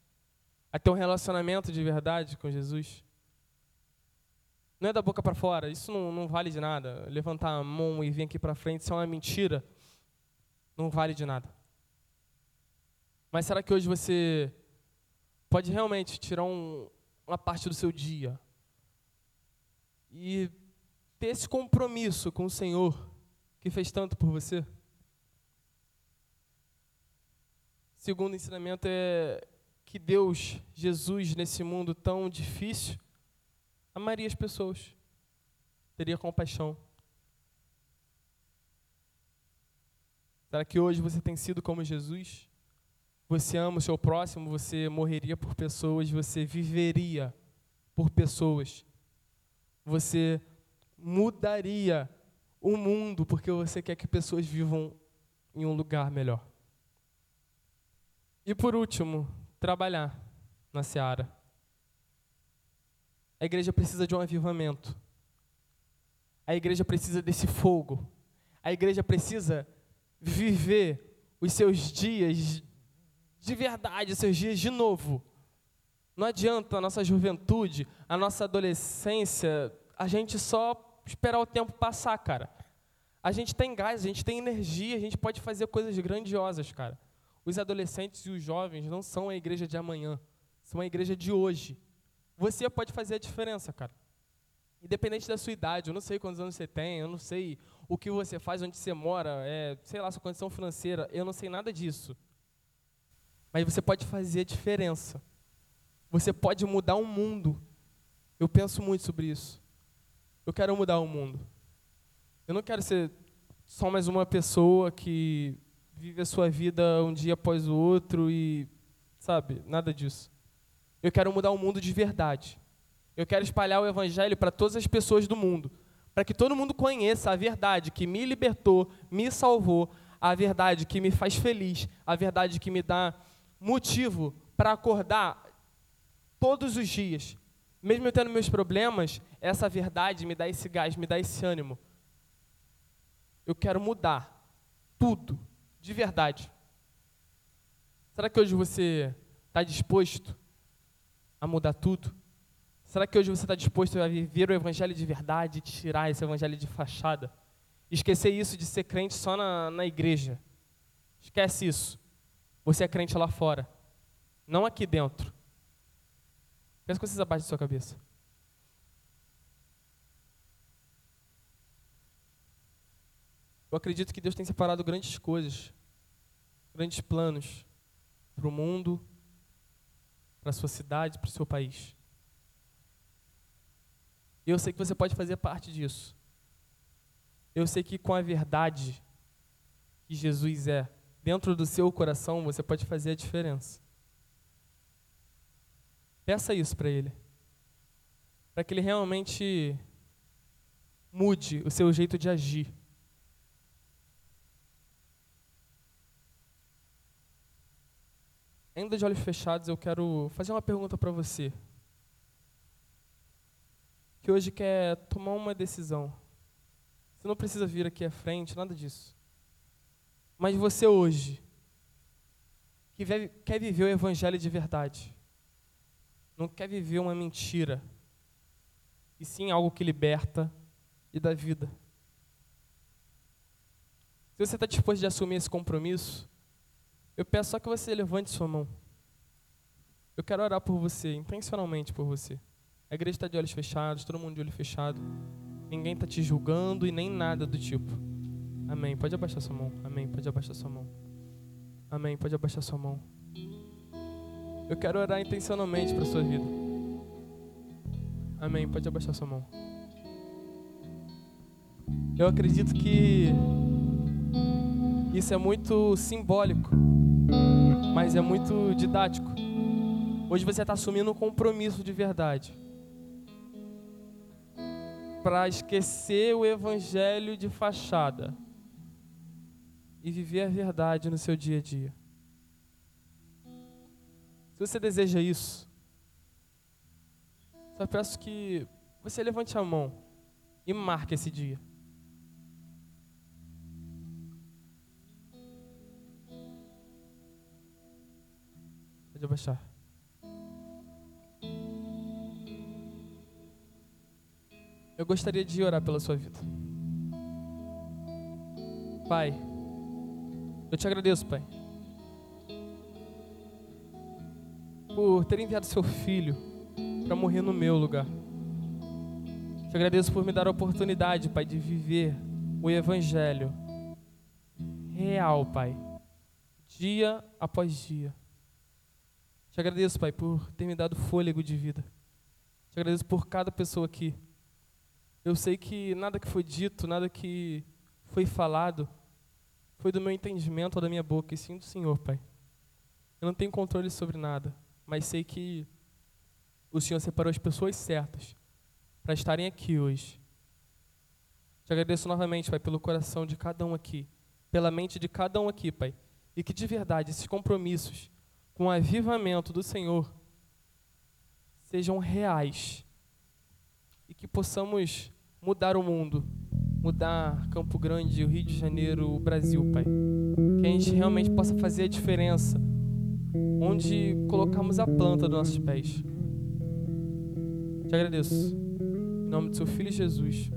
a ter um relacionamento de verdade com Jesus? Não é da boca para fora, isso não, não, vale de nada. Levantar a mão e vir aqui para frente, isso é uma mentira. Não vale de nada. Mas será que hoje você pode realmente tirar um, uma parte do seu dia. E ter esse compromisso com o Senhor que fez tanto por você. Segundo ensinamento é que Deus, Jesus, nesse mundo tão difícil, amaria as pessoas, teria compaixão. Será que hoje você tem sido como Jesus? você ama o seu próximo, você morreria por pessoas, você viveria por pessoas. Você mudaria o mundo porque você quer que pessoas vivam em um lugar melhor. E por último, trabalhar na seara. A igreja precisa de um avivamento. A igreja precisa desse fogo. A igreja precisa viver os seus dias de verdade, os seus dias de novo. Não adianta a nossa juventude, a nossa adolescência, a gente só esperar o tempo passar, cara. A gente tem gás, a gente tem energia, a gente pode fazer coisas grandiosas, cara. Os adolescentes e os jovens não são a igreja de amanhã, são a igreja de hoje. Você pode fazer a diferença, cara. Independente da sua idade, eu não sei quantos anos você tem, eu não sei o que você faz, onde você mora, é, sei lá, sua condição financeira, eu não sei nada disso. Mas você pode fazer a diferença. Você pode mudar o mundo. Eu penso muito sobre isso. Eu quero mudar o mundo. Eu não quero ser só mais uma pessoa que vive a sua vida um dia após o outro e, sabe, nada disso. Eu quero mudar o mundo de verdade. Eu quero espalhar o evangelho para todas as pessoas do mundo, para que todo mundo conheça a verdade que me libertou, me salvou, a verdade que me faz feliz, a verdade que me dá motivo para acordar todos os dias. Mesmo eu tendo meus problemas, essa verdade me dá esse gás, me dá esse ânimo. Eu quero mudar tudo, de verdade. Será que hoje você está disposto a mudar tudo? Será que hoje você está disposto a viver o evangelho de verdade, tirar esse evangelho de fachada? Esquecer isso de ser crente só na, na igreja. Esquece isso. Você é crente lá fora, não aqui dentro. Pensa que vocês abaixem sua cabeça. Eu acredito que Deus tem separado grandes coisas, grandes planos para o mundo, para a sua cidade, para o seu país. Eu sei que você pode fazer parte disso. Eu sei que com a verdade que Jesus é, dentro do seu coração, você pode fazer a diferença. Peça isso para Ele. Para que Ele realmente mude o seu jeito de agir. Ainda de olhos fechados, eu quero fazer uma pergunta para você. Que hoje quer tomar uma decisão. Você não precisa vir aqui à frente, nada disso. Mas você hoje, que quer viver o evangelho de verdade, não quer viver uma mentira, e sim algo que liberta e dá vida. Se você está disposto de assumir esse compromisso, eu peço só que você levante sua mão. Eu quero orar por você, intencionalmente por você. A igreja está de olhos fechados, todo mundo de olho fechado. Ninguém está te julgando e nem nada do tipo. Amém. Pode abaixar sua mão. Amém. Pode abaixar sua mão. Amém. Pode abaixar sua mão. Eu quero orar intencionalmente para sua vida. Amém. Pode abaixar sua mão. Eu acredito que isso é muito simbólico, mas é muito didático. Hoje você está assumindo um compromisso de verdade para esquecer o evangelho de fachada e viver a verdade no seu dia a dia. Se você deseja isso, só peço que você levante a mão e marque esse dia. Pode abaixar. Eu gostaria de orar pela sua vida. Pai, eu te agradeço, Pai, por ter enviado seu filho para morrer no meu lugar. Te agradeço por me dar a oportunidade, Pai, de viver o Evangelho real, Pai, dia após dia. Te agradeço, Pai, por ter me dado fôlego de vida. Te agradeço por cada pessoa aqui. Eu sei que nada que foi dito, nada que foi falado, foi do meu entendimento ou da minha boca, e sim do Senhor, Pai. Eu não tenho controle sobre nada, mas sei que o Senhor separou as pessoas certas para estarem aqui hoje. Te agradeço novamente, Pai, pelo coração de cada um aqui, pela mente de cada um aqui, Pai, e que de verdade esses compromissos com o avivamento do Senhor sejam reais e que possamos mudar o mundo, mudar Campo Grande, o Rio de Janeiro, o Brasil, Pai. Que a gente realmente possa fazer a diferença onde colocamos a planta dos nossos pés. Te agradeço. Em nome do seu Filho Jesus.